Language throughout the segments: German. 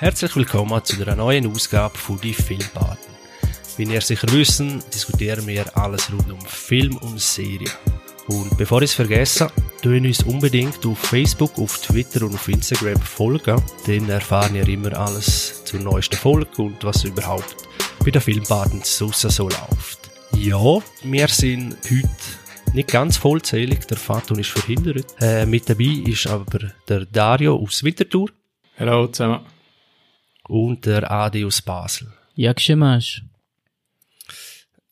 Herzlich willkommen zu einer neuen Ausgabe von die Filmbaden. Wie ihr sicher wissen, diskutieren wir alles rund um Film und Serie. Und bevor ich es vergesse, tun uns unbedingt auf Facebook, auf Twitter und auf Instagram folgen, dann erfahren ihr immer alles zur neuesten Folge und was überhaupt bei den Filmbaden so läuft. Ja, wir sind heute nicht ganz vollzählig, der Faton ist verhindert. Äh, mit dabei ist aber der Dario aus Winterthur. Hallo zusammen. Und der Adi aus Basel. Ja, geschemasch.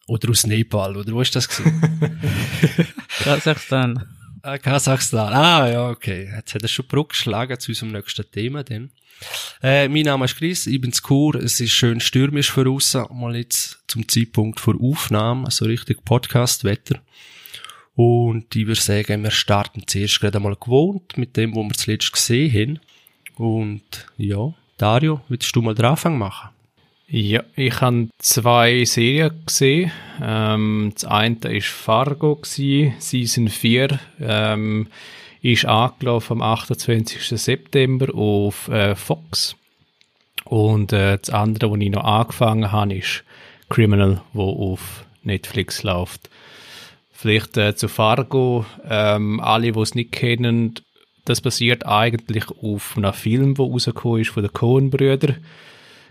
Oder aus Nepal, oder wo ist das Kasachstan. ah, Kasachstan. Ah, ja, okay. Jetzt hat er schon Brücke geschlagen zu unserem nächsten Thema, dann. Äh, mein Name ist Chris, ich bin zu Chur. Es ist schön stürmisch für uns, mal jetzt zum Zeitpunkt vor Aufnahme, also richtig Podcast-Wetter. Und ich würde sagen, wir starten zuerst gerade einmal gewohnt mit dem, was wir zuletzt gesehen haben. Und ja, Dario, willst du mal den Anfang machen? Ja, ich habe zwei Serien gesehen. Ähm, das eine war Fargo, Season 4. Ähm, ist angelaufen am 28. September auf äh, Fox. Und äh, das andere, was ich noch angefangen habe, ist Criminal, wo auf Netflix läuft. Vielleicht äh, zu Fargo. Ähm, alle, die es nicht kennen, das basiert eigentlich auf einem Film, der rausgekommen ist von den Coen-Brüdern.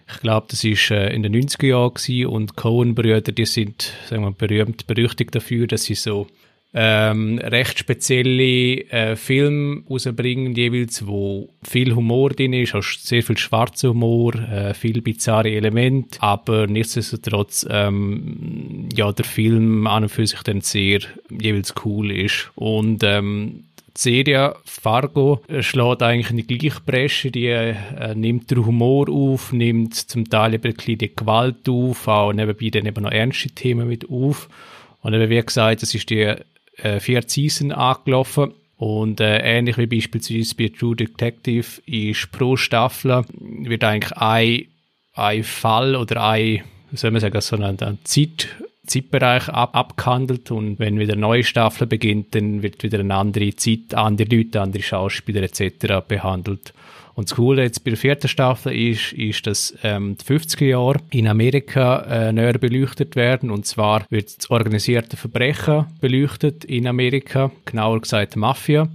Ich glaube, das ist äh, in den 90er Jahren und Coen-Brüder, die sind, sagen wir, berühmt, berüchtigt dafür, dass sie so ähm, recht spezielle äh, Filme rausbringen, jeweils, wo viel Humor drin ist, auch sehr viel schwarzer Humor, äh, viel bizarre Elemente, aber nichtsdestotrotz, ähm, ja, der Film an und für sich dann sehr jeweils cool ist. Und ähm, Serie Fargo schlägt eigentlich in die gleiche Bresche, die äh, nimmt den Humor auf, nimmt zum Teil eben ein bisschen die Gewalt auf, auch nebenbei dann eben noch ernste Themen mit auf. Und eben, wie gesagt, das ist die äh, vierte Season angelaufen. Und äh, ähnlich wie beispielsweise bei True Detective ist pro Staffel wird eigentlich ein, ein Fall oder ein, soll man sagen, so ein, ein Zeit, Zeitbereich ab, abgehandelt und wenn wieder eine neue Staffel beginnt, dann wird wieder eine andere Zeit, andere Leute, andere Schauspieler etc. behandelt. Und das Coole jetzt bei der vierten Staffel ist, ist, dass ähm, die 50er Jahre in Amerika äh, näher beleuchtet werden. Und zwar wird das organisierte Verbrechen beleuchtet in Amerika, genauer gesagt Mafia.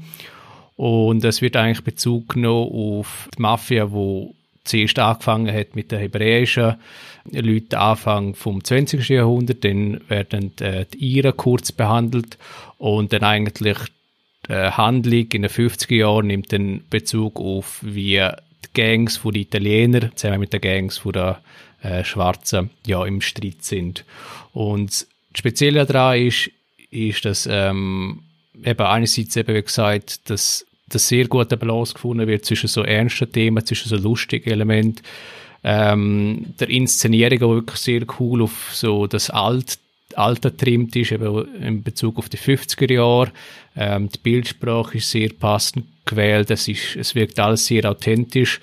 Und es wird eigentlich Bezug genommen auf die Mafia, wo zuerst angefangen hat mit den hebräischen Leuten Anfang vom 20. Jahrhundert, dann werden äh, die Iren kurz behandelt und dann eigentlich die äh, Handlung in den 50er Jahren nimmt dann Bezug auf, wie die Gangs von den Italienern zusammen mit den Gangs den äh, Schwarzen ja, im Streit sind. Und das Spezielle daran ist, ist, dass ähm, eben einerseits eben wie gesagt, dass dass sehr gute Balance gefunden wird zwischen so ernsten Themen, zwischen so lustigen Elementen, ähm, der Inszenierung, die wirklich sehr cool auf so das Alt, Alter trimmt ist, eben in Bezug auf die 50er Jahre. Ähm, die Bildsprache ist sehr passend gewählt, es, ist, es wirkt alles sehr authentisch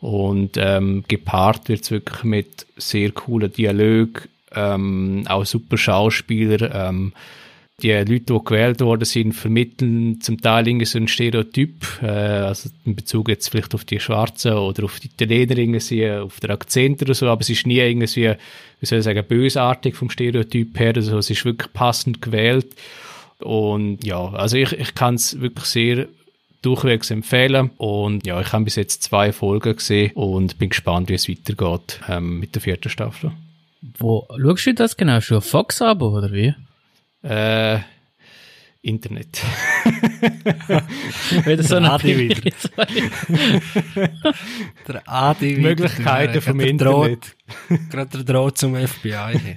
und ähm, gepaart wird es wirklich mit sehr coolen Dialog, ähm, auch super Schauspieler, ähm, die Leute, die gewählt worden sind, vermitteln zum Teil irgendwie so ein Stereotyp, äh, also in Bezug jetzt vielleicht auf die Schwarzen oder auf die Italiener irgendwie, auf den Akzent oder so, aber es ist nie irgendwie, wie soll ich sagen, bösartig vom Stereotyp her, also es ist wirklich passend gewählt und ja, also ich, ich kann es wirklich sehr durchwegs empfehlen und ja, ich habe bis jetzt zwei Folgen gesehen und bin gespannt, wie es weitergeht ähm, mit der vierten Staffel. Wo schaust du das genau? Schon Fox-Abo oder wie? Äh, Internet. wieder so eine Adi wieder. der Adi wieder. Möglichkeiten vom Internet. Gerade der Droht zum FBI.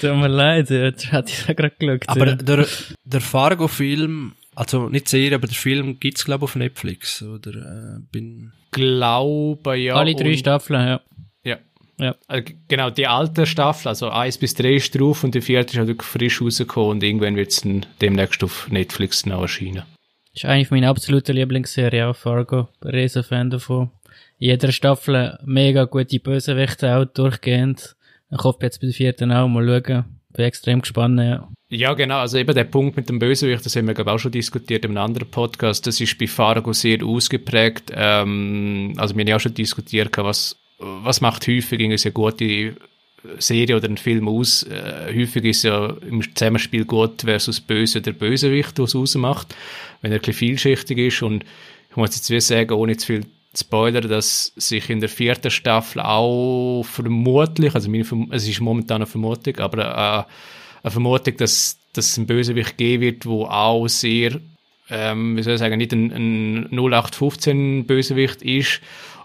Tut mir leid, jetzt hatte ich da gerade geschaut. aber ja. der, der Fargo-Film, also nicht Serie, aber der Film gibt's glaube ich auf Netflix. Oder äh, bin... Glaube ja. Alle drei Staffeln, ja. Ja. Äh, Genau, die alte Staffel, also 1 bis 3 ist drauf und die vierte ist halt wirklich frisch rausgekommen und irgendwann wird es demnächst auf Netflix noch erscheinen. Ist eine von meinen absoluten Lieblingsserien, auch Fargo. Riesen Fan davon. In jeder Staffel mega gute Bösewichte auch durchgehend. Ich hoffe jetzt bei der vierten auch mal schauen. bin extrem gespannt, ja. Ja, genau. Also eben der Punkt mit dem Bösewicht, das haben wir glaube auch schon diskutiert in einem anderen Podcast. Das ist bei Fargo sehr ausgeprägt. Ähm, also wir haben ja auch schon diskutiert, was, was macht häufig eine sehr gute Serie oder ein Film aus. Äh, häufig ist ja im Zusammenspiel gut versus böse der Bösewicht, was es ausmacht. Wenn er ein vielschichtig ist und ich muss jetzt wie sagen, ohne zu viel Spoiler, dass sich in der vierten Staffel auch vermutlich, also meine, es ist momentan eine Vermutung, aber äh, eine Vermutung, dass, dass es einen Bösewicht geben wird, wo auch sehr, ähm, wie soll ich sagen, nicht ein, ein 0815 Bösewicht ist.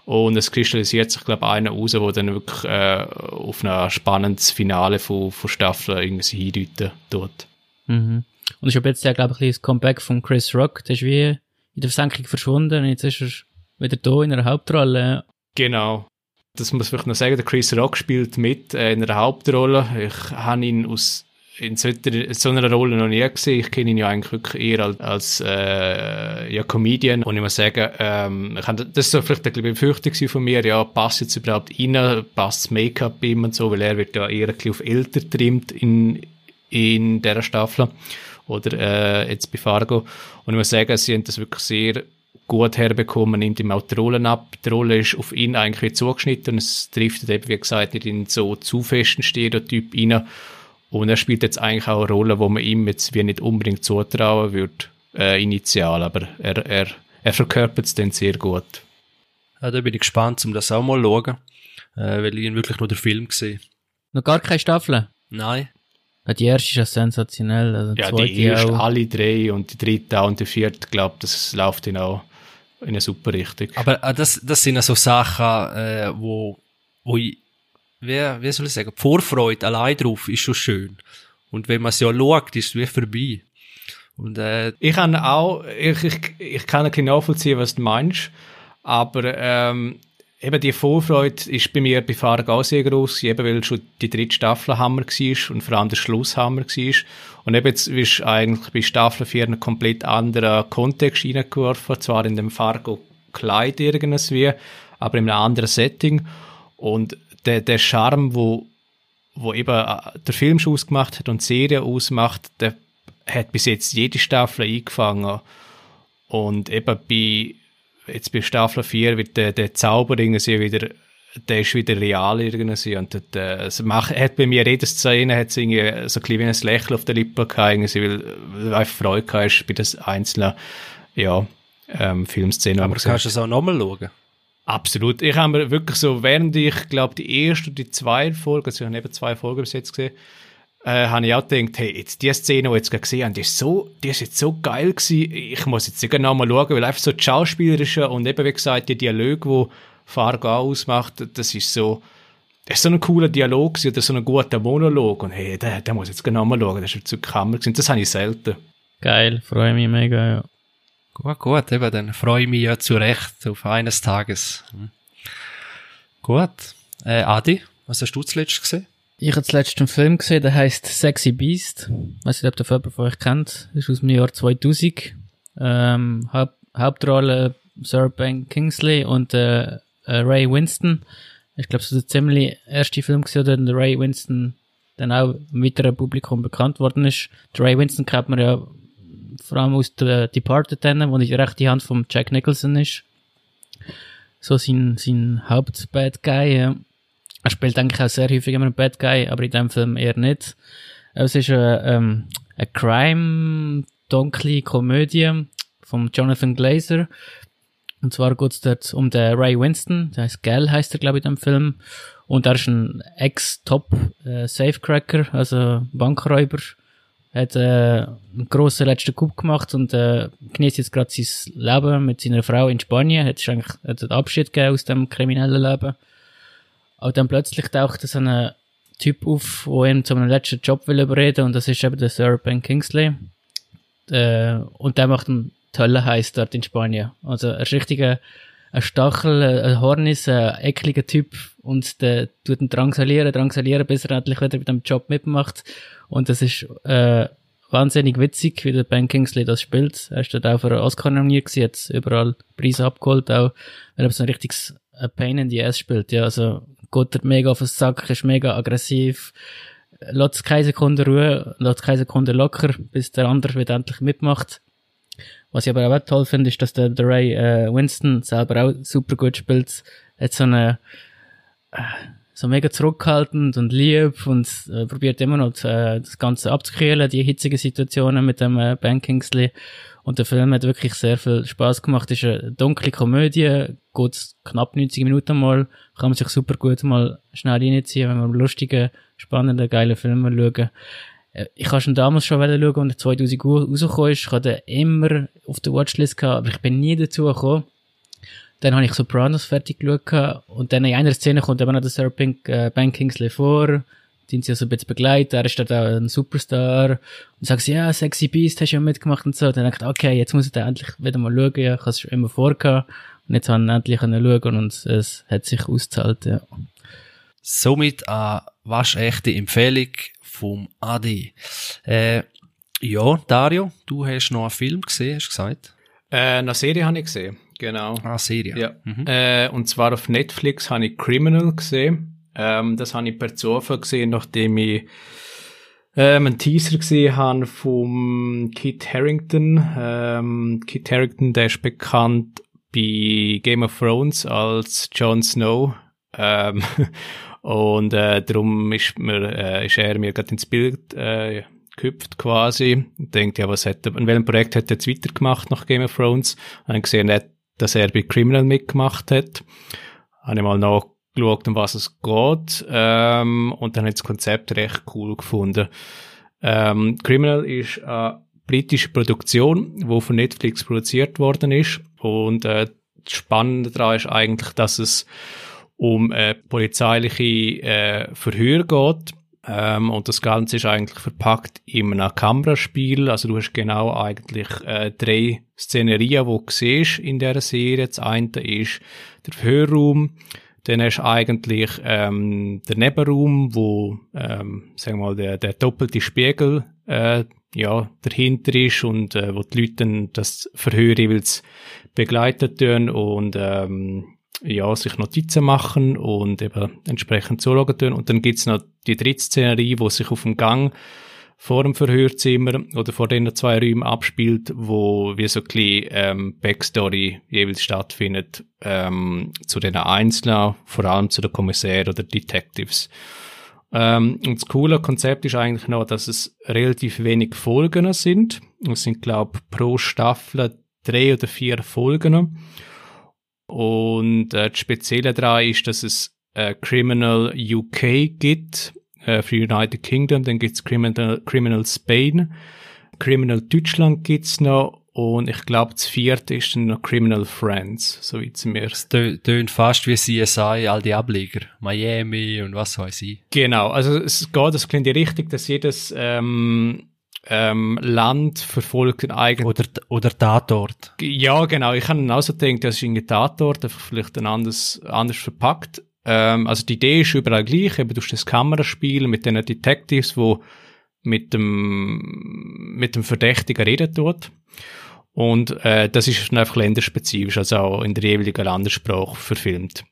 Und es kristallisiert sich, glaube ich, einer raus, der dann wirklich äh, auf ein spannendes Finale von, von Staffel irgendwie hindeuten tut. Mhm. Und ich habe jetzt ja, glaube ich, das Comeback von Chris Rock. Der ist wie in der Versenkung verschwunden und jetzt ist er wieder da in einer Hauptrolle. Genau. Das muss ich noch sagen, der Chris Rock spielt mit äh, in einer Hauptrolle. Ich habe ihn aus in so, so einer Rolle noch nie gesehen. Ich kenne ihn ja eigentlich wirklich eher als, als äh, ja, Comedian. Und ich muss sagen, ähm, ich hab, das so vielleicht eine Befürchtung von mir, ja, passt jetzt überhaupt rein, passt das Make-up ihm und so, weil er wird ja eher ein bisschen auf älter trimmt in, in dieser Staffel. Oder äh, jetzt bei Fargo. Und ich muss sagen, sie haben das wirklich sehr gut herbekommen, nimmt ihm auch die Rollen ab. Die Rolle ist auf ihn eigentlich zugeschnitten und es trifft eben, wie gesagt, nicht in so zu festen Stereotyp rein. Und er spielt jetzt eigentlich auch eine Rolle, wo man ihm jetzt wie nicht unbedingt zutrauen würde, äh, initial, aber er, er, er verkörpert es dann sehr gut. Ja, da bin ich gespannt, um das auch mal zu schauen, äh, weil ich ihn wirklich nur den Film gesehen Noch gar keine Staffel? Nein. Ja, die erste ist ja sensationell. Also ja, die erste, auch. alle drei und die dritte auch und die vierte, glaube das läuft dann auch in eine super Richtung. Aber äh, das, das sind ja so Sachen, äh, wo, wo ich wie, wie soll ich sagen, die Vorfreude allein drauf ist schon schön. Und wenn man es ja schaut, ist es wie vorbei. Und, äh, ich kann auch, ich, ich, ich kann nicht nachvollziehen, was du meinst, aber ähm, eben die Vorfreude ist bei mir bei Fargo auch sehr groß, eben weil schon die dritte Staffel Hammer war und vor allem der Schluss Hammer war. Und eben jetzt ist eigentlich bei Staffel 4 ein komplett anderer Kontext reingeworfen, zwar in dem Fargo Kleid irgendwie, aber in einem anderen Setting. Und der, der Charme, wo, wo eben äh, der Film schon ausgemacht hat und die Serie ausmacht, der hat bis jetzt jede Staffel eingefangen. Und eben bei, jetzt bei Staffel 4 wird der, der Zauber irgendwie wieder, der ist wieder real irgendwie. Und der, es macht, hat bei mir jede Szene hat so ein bisschen wie ein Lächeln auf der Lippe gehabt, irgendwie, weil, weil einfach Freude hast bei den einzelnen, ja, ähm, Filmszenen. Aber kannst du es auch nochmal schauen? Absolut. Ich habe mir wirklich so, während ich glaube, die erste und die zweite Folge, also ich habe eben zwei Folgen bis jetzt gesehen, äh, habe ich auch gedacht, hey, jetzt die Szene, die ich jetzt gesehen habe, die ist so, die ist jetzt so geil gewesen. Ich muss jetzt genau mal schauen, weil einfach so die Schauspielerische und eben, wie gesagt, die Dialoge, die Fargo ausmacht, das ist so, das ist so ein cooler Dialog oder so ein guter Monolog und hey, der, der muss jetzt genau mal schauen, das ist so Kammer gewesen. Das habe ich selten. Geil, freue mich mega, ja. Gut, gut, eben, dann freue ich mich ja zu Recht auf eines Tages. Hm. Gut. Äh, Adi, was hast du zuletzt gesehen? Ich habe zuletzt einen Film gesehen, der heißt Sexy Beast. Ich weiß nicht, ob der jemand von euch kennt. Ist aus dem Jahr 2000. Ähm, Haupt Hauptrolle Sir Ben Kingsley und äh, äh, Ray Winston. Ich glaube, es ist der ziemlich erste Film gewesen, der Ray Winston dann auch im weiteren Publikum bekannt worden ist. Der Ray Winston kennt man ja vor allem aus der Departed dann, wo die rechte Hand von Jack Nicholson ist. So sein, sein Haupt-Bad Guy, ja. Er spielt eigentlich auch sehr häufig immer einen Bad Guy, aber in dem Film eher nicht. Es ist eine, ähm, eine Crime, dunkle Komödie von Jonathan Glazer. Und zwar geht es dort um den Ray Winston, der heißt Gell, heißt er, glaube ich, in dem Film. Und er ist ein Ex-Top-Safecracker, äh, also Bankräuber hat äh, einen grossen letzten Coup gemacht und äh, genießt jetzt gerade sein Leben mit seiner Frau in Spanien. Hat eigentlich hat einen Abschied gegeben aus dem kriminellen Leben. Aber dann plötzlich taucht so ein Typ auf, der ihm zu einem letzten Job will überreden und das ist eben der Sir Ben Kingsley. Äh, und der macht einen tollen Heiß dort in Spanien. Also ein, ein Stachel, ein Hornis, ein ekliger Typ und der tut ihn drangsalieren, drangsalieren, bis er endlich wieder mit dem Job mitmacht und das ist äh, wahnsinnig witzig, wie der Ben Kingsley das spielt. Er ist dort auch für einen Oscar nominiert gewesen, jetzt überall Preise abgeholt, auch weil er so ein richtiges Pain in the Ass spielt. Ja, also geht er mega auf den Sack, ist mega aggressiv, lässt keine Sekunde Ruhe, lässt keine Sekunde locker, bis der andere wieder endlich mitmacht. Was ich aber auch toll finde, ist, dass der, der Ray äh, Winston selber auch super gut spielt. Hat so eine äh, so mega zurückhaltend und lieb und äh, probiert immer noch äh, das Ganze abzukühlen, die hitzigen Situationen mit dem äh, Ben Kingsley. Und der Film hat wirklich sehr viel Spaß gemacht. Ist eine dunkle Komödie, geht knapp 90 Minuten mal, kann man sich super gut mal schnell reinziehen, wenn man lustige, spannende, geile Filme schauen. Äh, ich habe schon damals schon schauen, und 2000 rausgekommen ist. Ich hatte immer auf der Watchlist gehabt, aber ich bin nie dazu gekommen. Dann habe ich Sopranos fertig geschaut und dann in einer Szene kommt eben noch der Sir Pink, äh, Ben Kingsley vor, den sie also ein bisschen begleitet, er ist dort auch ein Superstar und sagt ja, Sexy Beast hast du ja mitgemacht und so. Dann denke ich, okay, jetzt muss ich da endlich wieder mal schauen, ja, ich habe es schon immer vorgehabt und jetzt habe ich endlich schauen und es hat sich ausgezahlt, ja. Somit eine waschechte Empfehlung vom Adi. Äh, ja, Dario, du hast noch einen Film gesehen, hast du gesagt? Äh, eine Serie habe ich gesehen. Genau. Ah, Serie. Ja. Mhm. Äh, und zwar auf Netflix habe ich Criminal gesehen. Ähm, das habe ich per Zufall gesehen, nachdem ich ähm, einen Teaser gesehen habe vom Kit Harrington. Ähm, Kit Harrington, der ist bekannt bei Game of Thrones als Jon Snow. Ähm, und äh, darum ist, mir, äh, ist er mir gerade ins Bild äh, gehüpft quasi. Und denkt, ja, was hat er, an welchem Projekt hat er jetzt weitergemacht nach Game of Thrones? Und dann gesehen, er dass er bei Criminal mitgemacht hat. Habe ich mal nachgeschaut, um was es geht. Ähm, und dann hat das Konzept recht cool gefunden. Ähm, Criminal ist eine britische Produktion, die von Netflix produziert worden ist. Und äh, das Spannende daran ist eigentlich, dass es um äh, polizeiliche äh, Verhör geht ähm, und das Ganze ist eigentlich verpackt in einem Kameraspiel. Also du hast genau eigentlich äh, drei Szenerien, die du siehst in dieser Serie. Das eine ist der Verhörraum. Dann hast du eigentlich ähm, der Nebenraum, wo, ähm, sagen wir mal, der, der doppelte Spiegel äh, ja, dahinter ist und äh, wo die Leute dann das Verhör jeweils begleitet tun und ähm, ja, sich Notizen machen und eben entsprechend zuschauen tun. Und dann gibt's noch die dritte Szenerie, wo sich auf dem Gang vor dem Verhörzimmer oder vor den zwei Räumen abspielt, wo wie so ein bisschen ähm, Backstory jeweils stattfindet ähm, zu den Einzelnen, vor allem zu den Kommissären oder Detectives. Ähm, und das coole Konzept ist eigentlich noch, dass es relativ wenig Folgen sind. Es sind, glaube pro Staffel drei oder vier Folgen. Und äh, das Spezielle daran ist, dass es äh, Criminal UK gibt äh, für United Kingdom, dann gibt's Criminal, Criminal Spain, Criminal Deutschland gibt's noch und ich glaube, das vierte ist dann noch Criminal Friends, so wie es mir. Es tönt fast wie CSI, all die Ableger. Miami und was weiß ich. Genau, also es geht, das klingt richtig, dass jedes ähm, ähm, Land verfolgt eigentlich. Oder, oder Tatort. Ja, genau. Ich habe auch so gedacht, das ist ein Tatort, einfach vielleicht ein anderes, anders verpackt. Ähm, also die Idee ist überall gleich, eben durch das Kameraspiel mit den Detectives, wo mit dem, mit dem Verdächtigen reden tut. Und äh, das ist einfach länderspezifisch, also auch in der jeweiligen Landessprache verfilmt.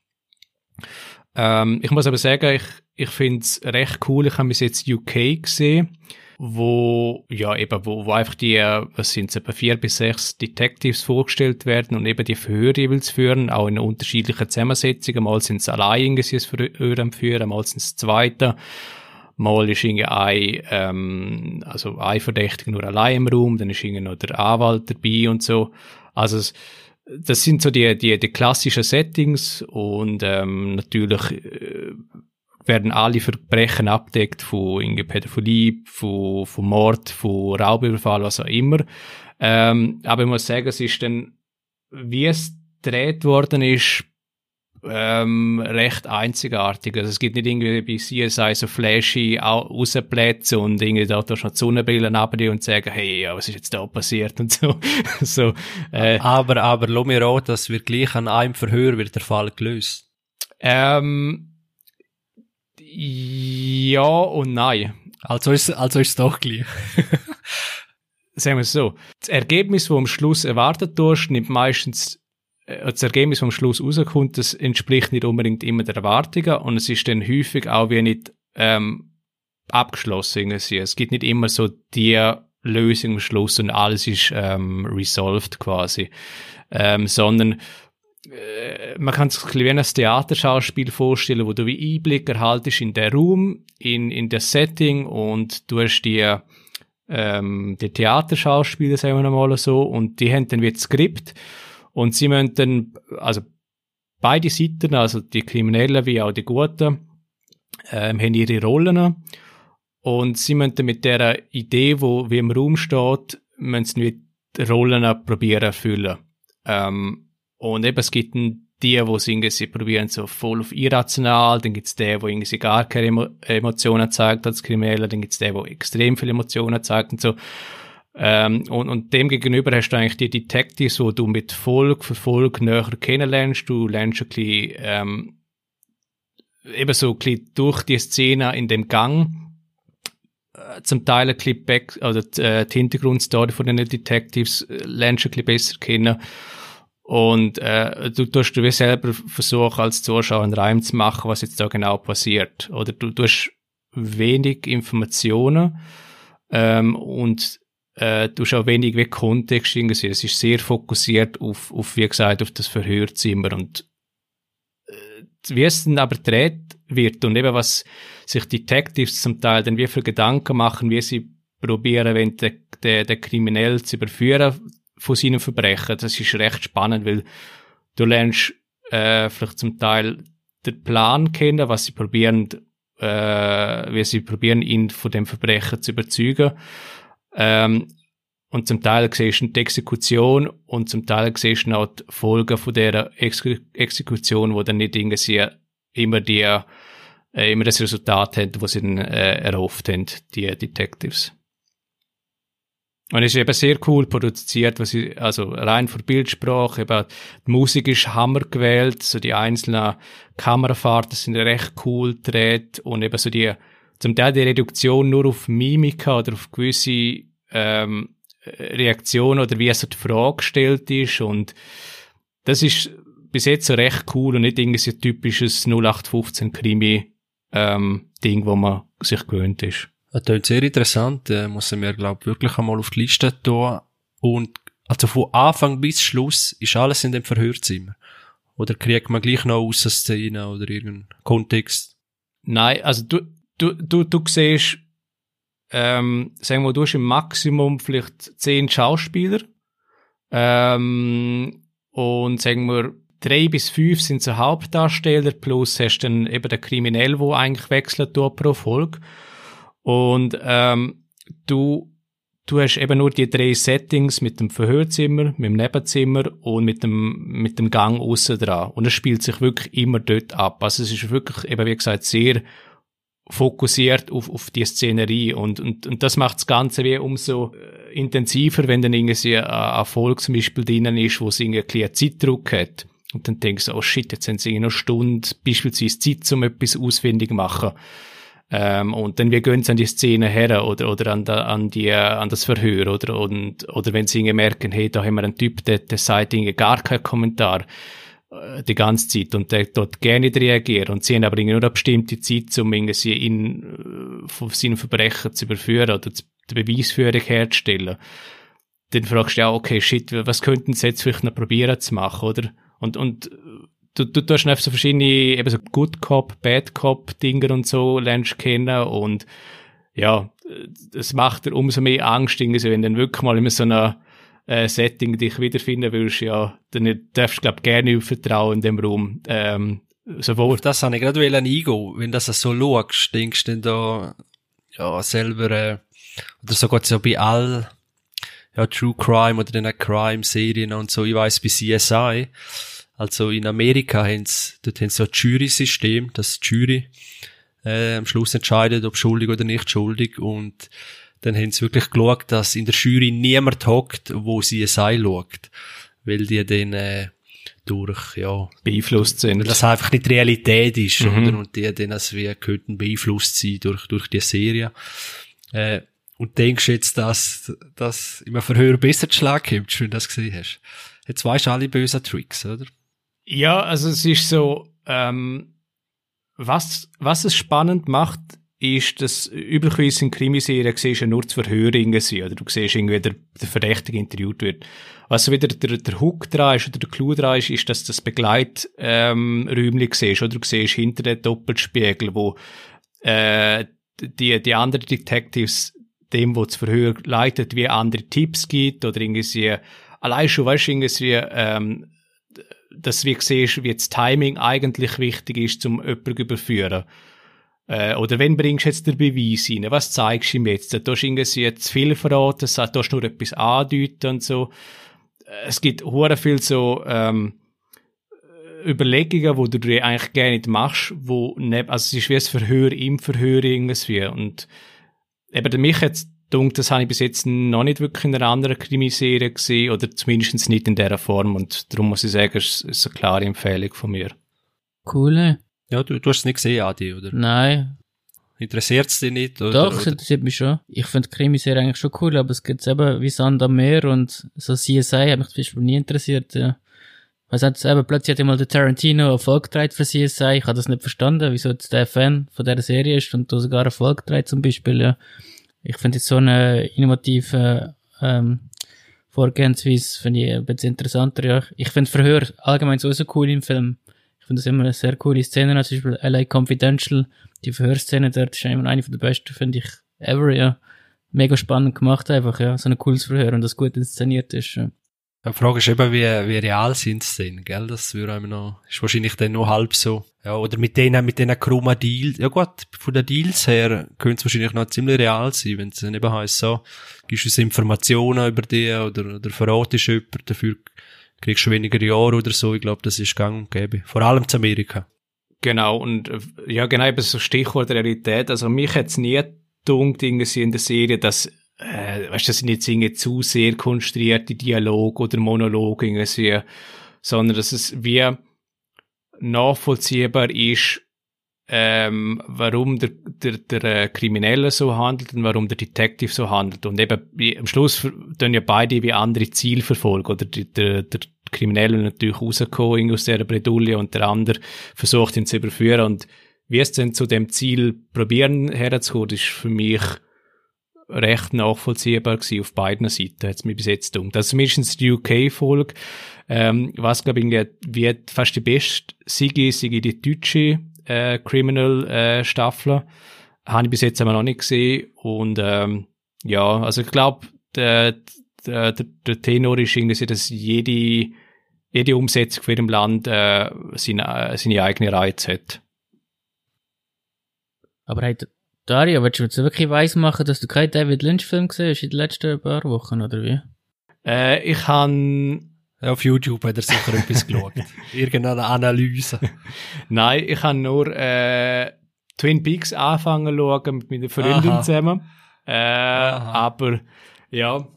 Ähm, ich muss aber sagen, ich, ich finde es recht cool. Ich habe bis jetzt UK gesehen wo, ja, eben, wo, wo einfach die, was sind es, etwa vier bis sechs Detectives vorgestellt werden und eben die Verhöre jeweils führen, auch in unterschiedlichen Zusammensetzungen. Mal sind es allein irgendwie das Verhör am Führen, mal sind es Zweite. Mal ist irgendwie ein, ähm, also ein Verdächtiger nur allein im Raum, dann ist irgendwie noch der Anwalt dabei und so. Also, es, das sind so die, die, die klassischen Settings und ähm, natürlich äh, werden alle Verbrechen abdeckt, von Pädophilie, von, von Mord, von Raubüberfall, was auch immer. Ähm, aber ich muss sagen, es ist dann, wie es gedreht worden ist, ähm, recht einzigartig. Also es gibt nicht irgendwie bei CSI so flashy Außenplätze und irgendwie da tust du noch die Sonnenbrillen ab und sagen, hey, ja, was ist jetzt da passiert und so. so äh, aber, aber, lass mir auch, dass wir gleich an einem Verhör wird der Fall gelöst. Ähm, ja und nein. Also ist, also ist es doch gleich. Sagen wir es so. Das Ergebnis, das am Schluss erwartet wirst, nimmt meistens äh, das Ergebnis, das am Schluss rauskommt, das entspricht nicht unbedingt immer der Erwartungen und es ist dann häufig auch wie nicht ähm, abgeschlossen. Es gibt nicht immer so die Lösung am Schluss und alles ist ähm, resolved quasi, ähm, sondern äh, man kann sich wie ein Theaterschauspiel vorstellen, wo du wie Einblick erhaltest in den Raum, in, in das Setting und du hast die, ähm, die Theaterschauspieler, sagen wir mal so, und die haben dann wie das Skript und sie müssen dann, also beide Seiten, also die Kriminellen wie auch die Guten, ähm, haben ihre Rollen und sie müssen mit der Idee, wo wie im Raum steht, müssen sie die Rollen probieren erfüllen. Ähm, und eben, es gibt die, die irgendwie, probieren so voll auf irrational, dann gibt's die, wo irgendwie gar keine Emo Emotionen zeigt als Kriminelle, dann gibt's die, wo extrem viele Emotionen zeigt und so. Ähm, und, und dem gegenüber hast du eigentlich die Detectives, wo du mit Folge für Folge näher kennenlernst. Du lernst ein bisschen, ähm, eben so ein bisschen durch die Szene in dem Gang, äh, zum Teil ein bisschen back, oder die, äh, die Hintergrundstory von den Detectives äh, lernst du ein bisschen besser kennen. Und äh, du tust du selber versuchen, als Zuschauer einen Reim zu machen, was jetzt da genau passiert. Oder du tust wenig Informationen ähm, und äh, du hast auch wenig wie Kontext irgendwie. Es ist sehr fokussiert auf, auf, wie gesagt, auf das Verhörzimmer und äh, wie es dann aber dreht wird und eben was sich Detectives zum Teil dann wie für Gedanken machen, wie sie probieren, wenn der, der, der Kriminell zu überführen von seinen Verbrechen. Das ist recht spannend, weil du lernst äh, vielleicht zum Teil den Plan kennen, was sie probieren, äh, wie sie probieren, ihn von dem Verbrechen zu überzeugen. Ähm, und zum Teil siehst du die Exekution und zum Teil siehst du auch die Folgen von der Ex Exekution, wo dann nicht irgendwie immer die, äh, immer das Resultat haben, was sie dann, äh, erhofft haben, die Detectives. Und es ist eben sehr cool produziert, was ich, also rein für Bildsprache, eben, die Musik ist Hammer gewählt, so die einzelnen Kamerafahrten sind recht cool gedreht und eben so die, zum Teil die Reduktion nur auf Mimika oder auf gewisse, ähm, Reaktionen oder wie so die Frage gestellt ist und das ist bis jetzt so recht cool und nicht irgendwie so typisches 0815 Krimi, ähm, Ding, wo man sich gewöhnt ist. Das klingt sehr interessant, äh, muss ich mir, glaube wirklich einmal auf die Liste tun. Und also von Anfang bis Schluss ist alles in dem Verhörzimmer. Oder kriegt man gleich noch aus der Szene oder irgendeinen Kontext? Nein, also du, du, du, du siehst, ähm, sagen wir, du hast im Maximum vielleicht zehn Schauspieler. Ähm, und sagen wir, drei bis fünf sind so Hauptdarsteller, plus hast dann eben der Kriminell, wo eigentlich wechselt pro Folge. Und ähm, du, du hast eben nur die drei Settings mit dem Verhörzimmer, mit dem Nebenzimmer und mit dem, mit dem Gang aussen dran. Und es spielt sich wirklich immer dort ab. Also es ist wirklich, eben wie gesagt, sehr fokussiert auf, auf die Szenerie und, und, und das macht das Ganze wie umso äh, intensiver, wenn dann irgendwie ein Erfolg zum Beispiel drinnen ist, wo es irgendwie einen Zeitdruck hat. Und dann denkst du, oh shit, jetzt haben sie noch eine Stunde beispielsweise Zeit, um etwas ausfindig machen. Ähm, und dann wir gehen sie an die Szene her oder, oder an, da, an, die, an das Verhör oder, und, oder wenn sie merken, hey, da haben wir einen Typ, der, der sagt gar keinen Kommentar äh, die ganze Zeit und der dort gerne reagiert und sie haben aber nur eine bestimmte Zeit, um irgendwie ihn äh, von seinen Verbrechen zu überführen oder die Beweisführung herzustellen. Dann fragst du ja, okay, shit, was könnten sie jetzt vielleicht noch probieren zu machen, oder? Und, und du, du tust einfach so verschiedene, eben so Good Cop, Bad Cop Dinger und so lernst kennen und ja, das macht dir umso mehr Angst, irgendwie, wenn du dann wirklich mal in so einer äh, Setting dich wiederfinden willst, ja, dann darfst du, glaub, gerne vertrauen in dem Raum. Ähm, sowohl. Das habe ich gerade eingehen. Wenn du das so schaust, denkst du dann da, ja, selber, äh, oder so bei all, ja, True Crime oder den Crime-Serien und so, ich weiss, bei CSI, also in Amerika haben sie, dort haben sie so ein Jury-System, dass die Jury äh, am Schluss entscheidet, ob schuldig oder nicht schuldig. Und dann haben sie wirklich geschaut, dass in der Jury niemand hockt, wo sie es schaut. Weil die dann äh, durch, ja, beeinflusst sind. Weil das einfach nicht Realität ist, mhm. oder? Und die dann als wie könnten beeinflusst sein durch, durch die Serie. Äh, und denkst jetzt, dass, dass im Verhör besser zu Schlag kommt, wenn du das gesehen hast. Jetzt weißt du alle bösen Tricks, oder? Ja, also es ist so, ähm, was, was es spannend macht, ist, dass üblicherweise in Krimiserien siehst du nur das Verhör irgendwie, oder du siehst irgendwie, der, der Verdächtige interviewt wird. Was wieder der, der Hook dran ist, oder der Clou dran ist, ist, dass du das Begleiträumchen ähm, siehst, oder du siehst hinter den Doppelspiegel, wo äh, die, die anderen Detectives dem, wo das Verhör leitet, wie andere Tipps gibt, oder irgendwie, allein schon, weißt du, irgendwie, ähm, dass du siehst, wie das Timing eigentlich wichtig ist, um jemanden zu überführen. Äh, oder wenn bringst du jetzt den Beweis rein? Was zeigst du ihm jetzt? Da tust du irgendwie zu viel verraten, da du nur etwas andeuten und so. Äh, es gibt hure viel so ähm, Überlegungen, wo du dir eigentlich gerne nicht machst, wo neb, also es ist wie ein Verhör im Verhör irgendwie. Und eben mich jetzt dunkt, das habe ich bis jetzt noch nicht wirklich in einer anderen Krimiserie gesehen oder zumindest nicht in dieser Form und darum muss ich sagen, es ist eine klare Empfehlung von mir. Cool. Ja, du, du hast es nicht gesehen, Adi, oder? Nein. Interessiert es dich nicht? Oder, Doch, es oder? interessiert mich schon. Ich finde Krimiserie eigentlich schon cool, aber es gibt eben wie Sand am Meer und so CSI hat mich zum Beispiel nie interessiert, ja. Was hat eben plötzlich hat immer der Tarantino Erfolg getragen für CSI. Ich habe das nicht verstanden, wieso jetzt der Fan von dieser Serie ist und da sogar Erfolg trägt zum Beispiel, ja. Ich finde so eine innovative ähm, Vorgehensweise finde ich ein bisschen interessanter, ja. Ich finde Verhör allgemein so cool im Film. Ich finde das immer eine sehr coole Szene, zum Beispiel LA Confidential, die Verhörszene dort ist immer eine von der besten, finde ich, ever, ja. Mega spannend gemacht einfach, ja. So ein cooles Verhör und das gut inszeniert ist, ja. Die Frage ist eben, wie, wie real sind sie denn, gell? Das würde einem noch, ist wahrscheinlich dann noch halb so. Ja, oder mit denen, mit denen krummen Deals. Ja gut, von den Deals her könnte es wahrscheinlich noch ziemlich real sein, wenn es dann eben heisst, so, gibst du uns Informationen über die oder, oder verratest jemanden, dafür kriegst du weniger Jahre oder so. Ich glaube, das ist gang und gäbe. Vor allem zu Amerika. Genau, und äh, ja, genau, eben so Stichwort Realität. Also mich hat's nie gedunkt, irgendwie in der Serie, dass äh, weißt du, das sind jetzt irgendwie zu sehr konstruierte Dialog oder Monolog irgendwie, sondern dass es wie nachvollziehbar ist, ähm, warum der, der, der äh, Kriminelle so handelt und warum der Detective so handelt. Und eben wie, am Schluss dann ja beide wie andere Ziele verfolgen. Oder der, der, der Kriminelle natürlich rausgekommen aus dieser Bredouille und der andere versucht ihn zu überführen. Und wie es denn zu dem Ziel probieren herzukommen, ist für mich recht nachvollziehbar gewesen auf beiden Seiten, hat es mir bis jetzt gedacht. Also zumindest die UK-Folge, ähm, was glaube ich, wie fast die beste Sigi, Sigi die deutsche äh, Criminal-Staffel, äh, habe ich bis jetzt aber noch nicht gesehen und ähm, ja, also ich glaube, der, der, der Tenor ist irgendwie, dass jede, jede Umsetzung für ihrem Land äh, seine, seine eigene Reiz hat. Aber hey, Dario, willst du jetzt wirklich weiss machen, dass du keinen David Lynch-Film gesehen hast in den letzten paar Wochen, oder wie? Äh, ich habe Auf YouTube hat er sicher etwas geschaut. Irgendeine Analyse. Nein, ich habe nur äh, Twin Peaks angefangen zu schauen mit meiner Freundin Aha. zusammen. Äh, aber ja,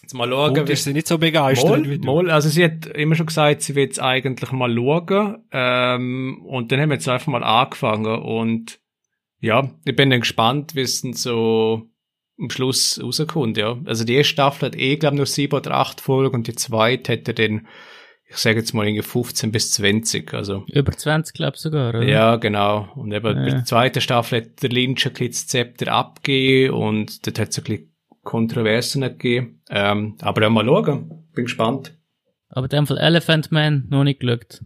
jetzt mal schauen. Und ist sie nicht so begeistert Mal, wie du? mal, also sie hat immer schon gesagt, sie will jetzt eigentlich mal schauen. Ähm, und dann haben wir jetzt einfach mal angefangen. Und ja, ich bin dann gespannt, wie es dann so am Schluss rauskommt, ja. Also die erste Staffel hat eh, glaube ich, nur sieben oder acht Folgen und die zweite hätte dann, ich sage jetzt mal, irgendwie 15 bis 20, also. Über 20, glaube ich sogar, oder? Ja, genau. Und eben bei Ja. der zweiten Staffel hat der Lynch ein bisschen das Zepter abgegeben und dort hat es ein bisschen Kontroversen gegeben. Ähm, aber ja, mal schauen. Bin gespannt. Aber in dem Fall Elephant Man noch nicht geschaut.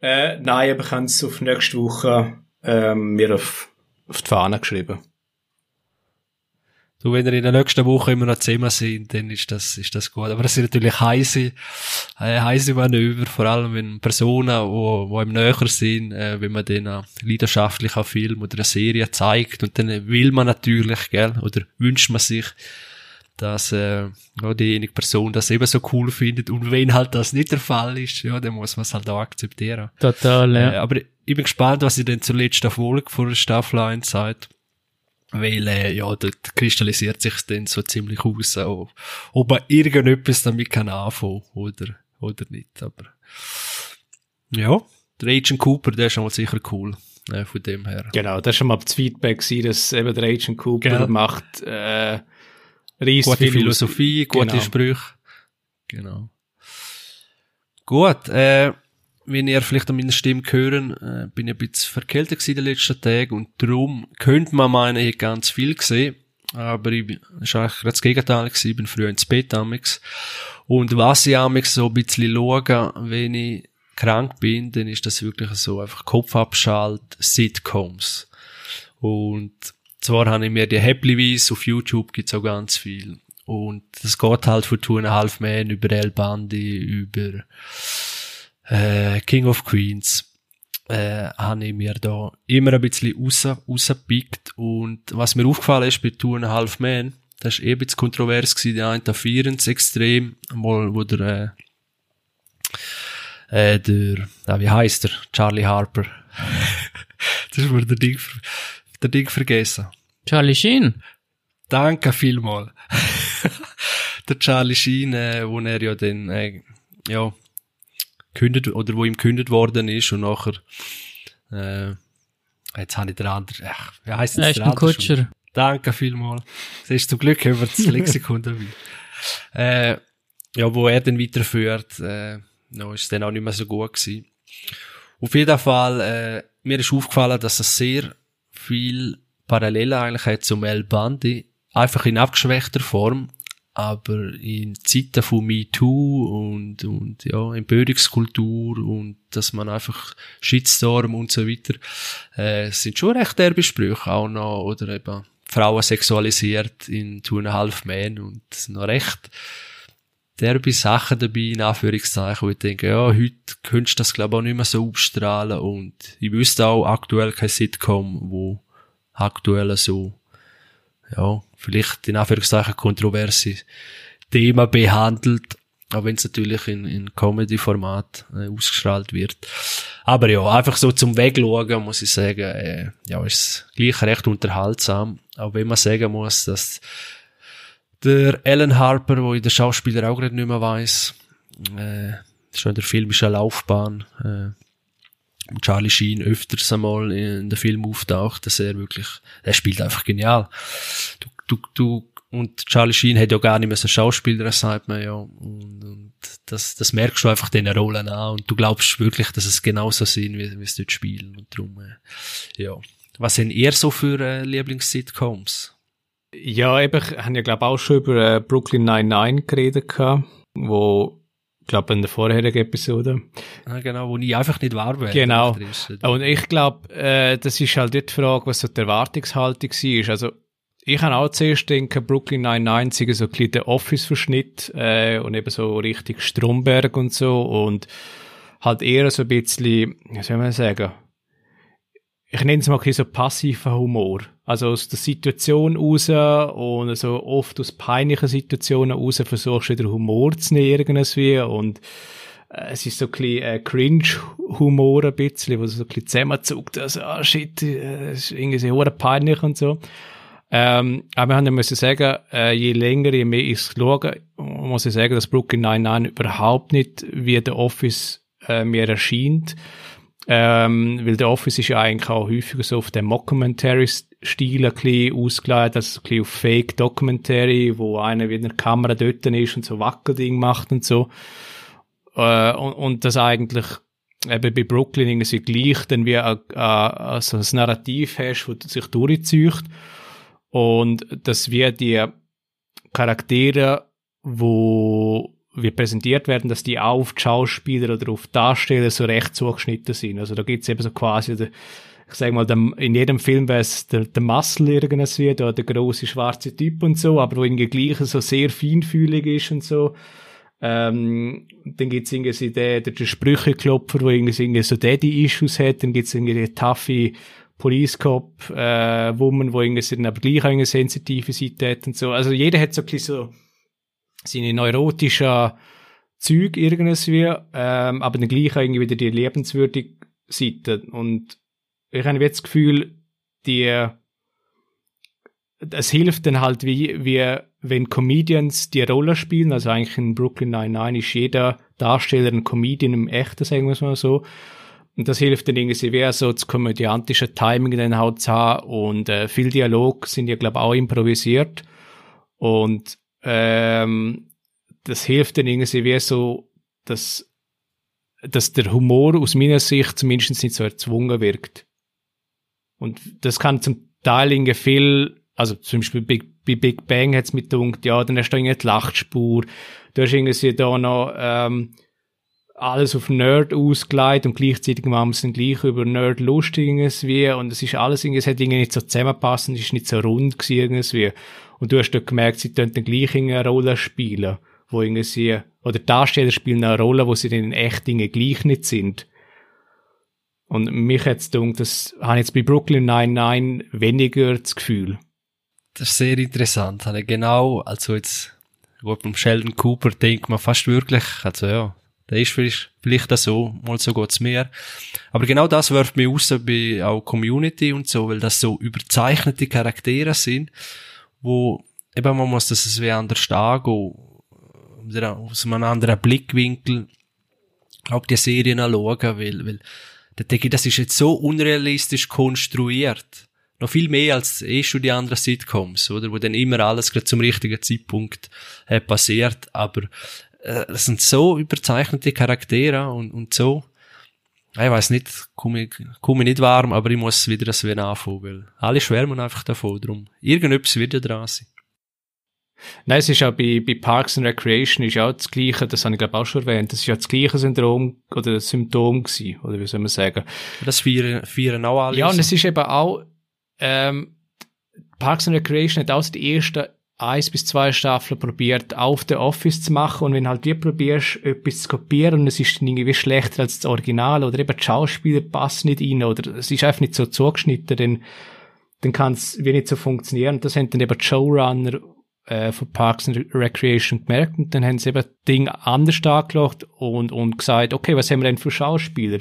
Äh, nein, aber ich habe es auf nächste Woche ähm, mir auf, auf die Fahne geschrieben. Du, wenn ihr in der nächsten Woche immer noch zusammen sind, dann ist das, ist das gut. Aber das sind natürlich heisse, äh, heisse Manöver, vor allem wenn Personen, wo, wo im näher sind, äh, wenn man auch leidenschaftlich einen Film oder eine Serie zeigt und dann will man natürlich, gell, oder wünscht man sich, dass äh, ja, diejenige Person das eben so cool findet und wenn halt das nicht der Fall ist, ja, dann muss man es halt auch akzeptieren. Total, ja. Äh, aber ich bin gespannt, was ihr denn zur letzten Folge von der Staffel 1 sagt. Weil, äh, ja, dort kristallisiert sich dann so ziemlich aus, ob, ob man irgendetwas damit kann anfangen oder, oder nicht. Aber, ja, der Agent Cooper, der ist schon mal sicher cool, äh, von dem her. Genau, das war schon mal das Feedback, gewesen, dass eben der Agent Cooper Gell. macht äh, riesig Gute Philosophie, gute Genau. Sprüche. Genau. Gut, äh, wenn ihr vielleicht an meiner Stimme hören, äh, bin ich ein bisschen verkältet gewesen in den letzten Tagen und darum könnte man meinen, ich hätte ganz viel gesehen. Aber ich bin, das war eigentlich gerade das Gegenteil gewesen. Ich bin früher ins Bett amix. Und was ich amix so ein bisschen schaue, wenn ich krank bin, dann ist das wirklich so einfach Kopfabschalt, Sitcoms. Und zwar habe ich mir die Happily auf YouTube gibt's auch ganz viel. Und das geht halt von Two and a Half Man über El Bandi, über äh, King of Queens äh, habe ich mir da immer ein bisschen raus, rausgepickt. Und was mir aufgefallen ist bei Two and a Half Man, das war eh ein bisschen kontrovers gewesen, die einen feiern extrem, mal wo der, äh, äh, der, ah, wie heißt der? Charlie Harper. das ist mir der Ding, der Ding vergessen. Charlie Sheen? Danke vielmal. der Charlie Sheen, äh, wo er ja dann, äh, ja, gekündigt, oder wo ihm gekündigt worden ist und nachher, äh, jetzt habe ich den anderen, ach, wie heisst das? Ja, Kutscher. Danke vielmals. Das ist zum Glück über das Lexikon dabei. Äh, ja, wo er dann weiterführt, äh, no, ist dann auch nicht mehr so gut gewesen. Auf jeden Fall, äh, mir ist aufgefallen, dass es sehr viel Parallelen eigentlich hat zum El Bandi, einfach in abgeschwächter Form, aber in Zeiten von MeToo und, und ja, Empörungskultur und dass man einfach Shitstorm und so weiter, äh, sind schon recht derbe Sprüche auch noch, oder eben Frauen sexualisiert in Two and a Half Men und noch recht derbe Sachen dabei, in Anführungszeichen, wo ich denke, ja, heute könntest du das glaube ich auch nicht mehr so abstrahlen und ich wüsste auch aktuell kein Sitcom, wo aktuell so ja, vielleicht in Anführungszeichen kontroverse Themen behandelt, auch wenn es natürlich in, in Comedy-Format äh, ausgestrahlt wird. Aber ja, einfach so zum Wegschauen muss ich sagen, äh, ja, ist gleich recht unterhaltsam. Auch wenn man sagen muss, dass der Alan Harper, wo ich der Schauspieler auch gerade nicht mehr weiss, äh, schon in der filmischen Laufbahn, äh, Charlie Sheen öfters einmal in der Film auftaucht, dass er wirklich, er spielt einfach genial. Du, du, du, und Charlie Sheen hat ja gar nicht mehr so Schauspieler, sagt man ja. Und, und das, das merkst du einfach den Rollen an und du glaubst wirklich, dass es genauso sind, wie, wie sie dort spielen. Und darum, äh, ja. Was sind ihr so für äh, Lieblings-Sitcoms? Ja, eben, ich habe ja, glaube auch schon über äh, Brooklyn 99 geredet, gehabt, wo ich glaube in der vorherigen Episode. Ja, genau, wo ich einfach nicht wahr werde. Genau. Und ich glaube, äh, das ist halt die Frage, was so die Erwartungshaltung war. Also, ich habe auch zuerst denken, Brooklyn 99 so ein bisschen der Office-Verschnitt äh, und eben so richtig Stromberg und so und halt eher so ein bisschen, wie soll man sagen, ich nenne es mal so passiver Humor. Also aus der Situation raus und so oft aus peinlichen Situationen raus versuchst du wieder Humor zu nehmen irgendwie und äh, es ist so ein bisschen äh, Cringe-Humor ein bisschen, wo so ein bisschen zusammenzuckt, also ah shit, äh, ist irgendwie so peinlich und so. Ähm, aber wir haben ja müssen sagen, äh, je länger, je mehr ich schaue, muss ich sagen, dass Brooklyn Nine-Nine überhaupt nicht wie der Office äh, mir erscheint. Ähm, weil der Office ist ja eigentlich auch häufiger so auf dem Mockumentary-Stil ein bisschen ausgelegt, also ein bisschen auf Fake-Documentary, wo einer wie in der Kamera dort ist und so Wackelding macht und so. Äh, und, und das eigentlich eben bei Brooklyn irgendwie gleich dann wie ein, ein, so ein Narrativ hast, das sich durchzieht. Und dass wir die Charaktere, wo wie präsentiert werden, dass die auch auf die Schauspieler oder auf Darsteller so recht zugeschnitten sind. Also da gibt's eben so quasi, der, ich sag mal, der, in jedem Film wäre es der, der Muscle irgendwie, oder der große schwarze Typ und so, aber wo irgendwie gleich so sehr feinfühlig ist und so. Ähm, dann gibt's irgendwie den, der, der Sprücheklopfer, wo irgendwie so Daddy-Issues hat, dann gibt's irgendwie die taffe Police Cop, äh, Woman, wo irgendwie dann aber gleich eine sensitive Seite hat und so. Also jeder hat so ein bisschen so seine neurotischen Züge irgendwie, ähm, aber dann gleich irgendwie wieder die lebenswürdige Seite. Und ich habe jetzt das Gefühl, die, es hilft dann halt wie, wie, wenn Comedians die Rolle spielen, also eigentlich in Brooklyn Nine-Nine ist jeder Darsteller ein Comedian im Echten, sagen wir es mal so. Und das hilft dann irgendwie wie so das komödiantische Timing dann halt zu haben und äh, viel Dialog sind ja glaube auch improvisiert und ähm, das hilft dann irgendwie wie so, dass dass der Humor aus meiner Sicht zumindest nicht so erzwungen wirkt. Und das kann zum Teil irgendwie viel, also zum Beispiel bei, bei Big Bang hat's mit dunkt, ja, dann hast du irgendwie die Lachspur, du hast irgendwie da noch, ähm, alles auf Nerd ausgelegt und gleichzeitig machen wir es dann gleich über Nerd lustig irgendwie. Und es ist alles irgendwie, es hat irgendwie nicht so zusammenpassend, es ist nicht so rund gewesen irgendwie und du hast dort gemerkt, sie tun dann gleich eine Rolle spielen, wo irgendwie, oder Darsteller spielen eine Rolle, wo sie dann in echt Dinge gleich nicht sind. Und mich hat's gedacht, das habe ich jetzt bei Brooklyn 99 weniger das Gefühl. Das ist sehr interessant. Genau, also jetzt, gut, beim Sheldon Cooper denkt man fast wirklich, also ja, der ist vielleicht, vielleicht auch so, mal so geht's mir. Aber genau das wirft mich aus bei auch Community und so, weil das so überzeichnete Charaktere sind, wo eben man muss das wie anders angehen, aus einem anderen Blickwinkel auf die Serien anschauen, weil, weil, da denke ich, das ist jetzt so unrealistisch konstruiert. Noch viel mehr als eh schon die anderen Sitcoms, oder? Wo dann immer alles gerade zum richtigen Zeitpunkt äh, passiert. Aber äh, das sind so überzeichnete Charaktere und, und so. Ich weiß nicht, komme ich, komm ich nicht warm, aber ich muss wieder das wieder anfangen, weil alle schwärmen einfach davon, drum. Irgendetwas wird ja dran sein. Nein, es ist auch bei, bei Parks and Recreation ist auch das Gleiche, das habe ich glaube auch schon erwähnt, das ist ja das gleiche Syndrom oder Symptom gewesen, oder wie soll man sagen. Das feiern, feiern auch alle. Ja, und es ist eben auch, ähm, Parks and Recreation hat auch die ersten eins bis zwei Staffeln probiert, auf der Office zu machen und wenn halt die probierst, etwas zu kopieren und es ist dann irgendwie schlechter als das Original oder eben die Schauspieler passen nicht rein oder es ist einfach nicht so zugeschnitten, dann, dann kann es wie nicht so funktionieren. Und das haben dann eben die Showrunner äh, von Parks and Recreation gemerkt und dann haben sie eben das Ding anders angeschaut und, und gesagt, okay, was haben wir denn für Schauspieler?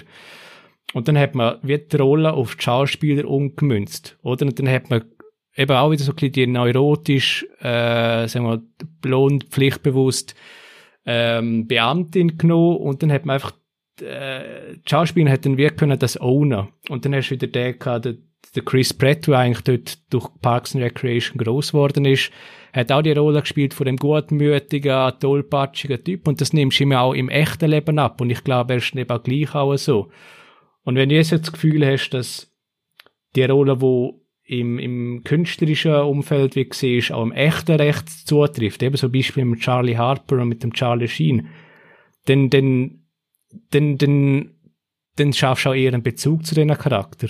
Und dann hat man wie die Rolle auf die Schauspieler umgemünzt, oder? Und dann hat man eben auch wieder so ein bisschen die neurotisch, äh, sagen wir, blond, pflichtbewusst ähm, Beamtin genommen und dann hat man einfach äh, die Schauspieler hat dann wirklich können das ownen. Und dann hast du wieder den gehabt, der, Chris Pratt, der eigentlich dort durch Parks and Recreation groß geworden ist, hat auch die Rolle gespielt von dem gutmütigen, tollpatschigen Typ und das nimmst du ihm auch im echten Leben ab und ich glaube, er ist eben auch gleich auch so. Und wenn du jetzt das Gefühl hast, dass die Rolle, wo im, im künstlerischen Umfeld, wie siehst, auch im echten Recht zutrifft, eben so Beispiel mit Charlie Harper und mit dem Charlie Sheen, dann, dann, dann, dann, dann schaffst du auch eher einen Bezug zu diesem Charakter.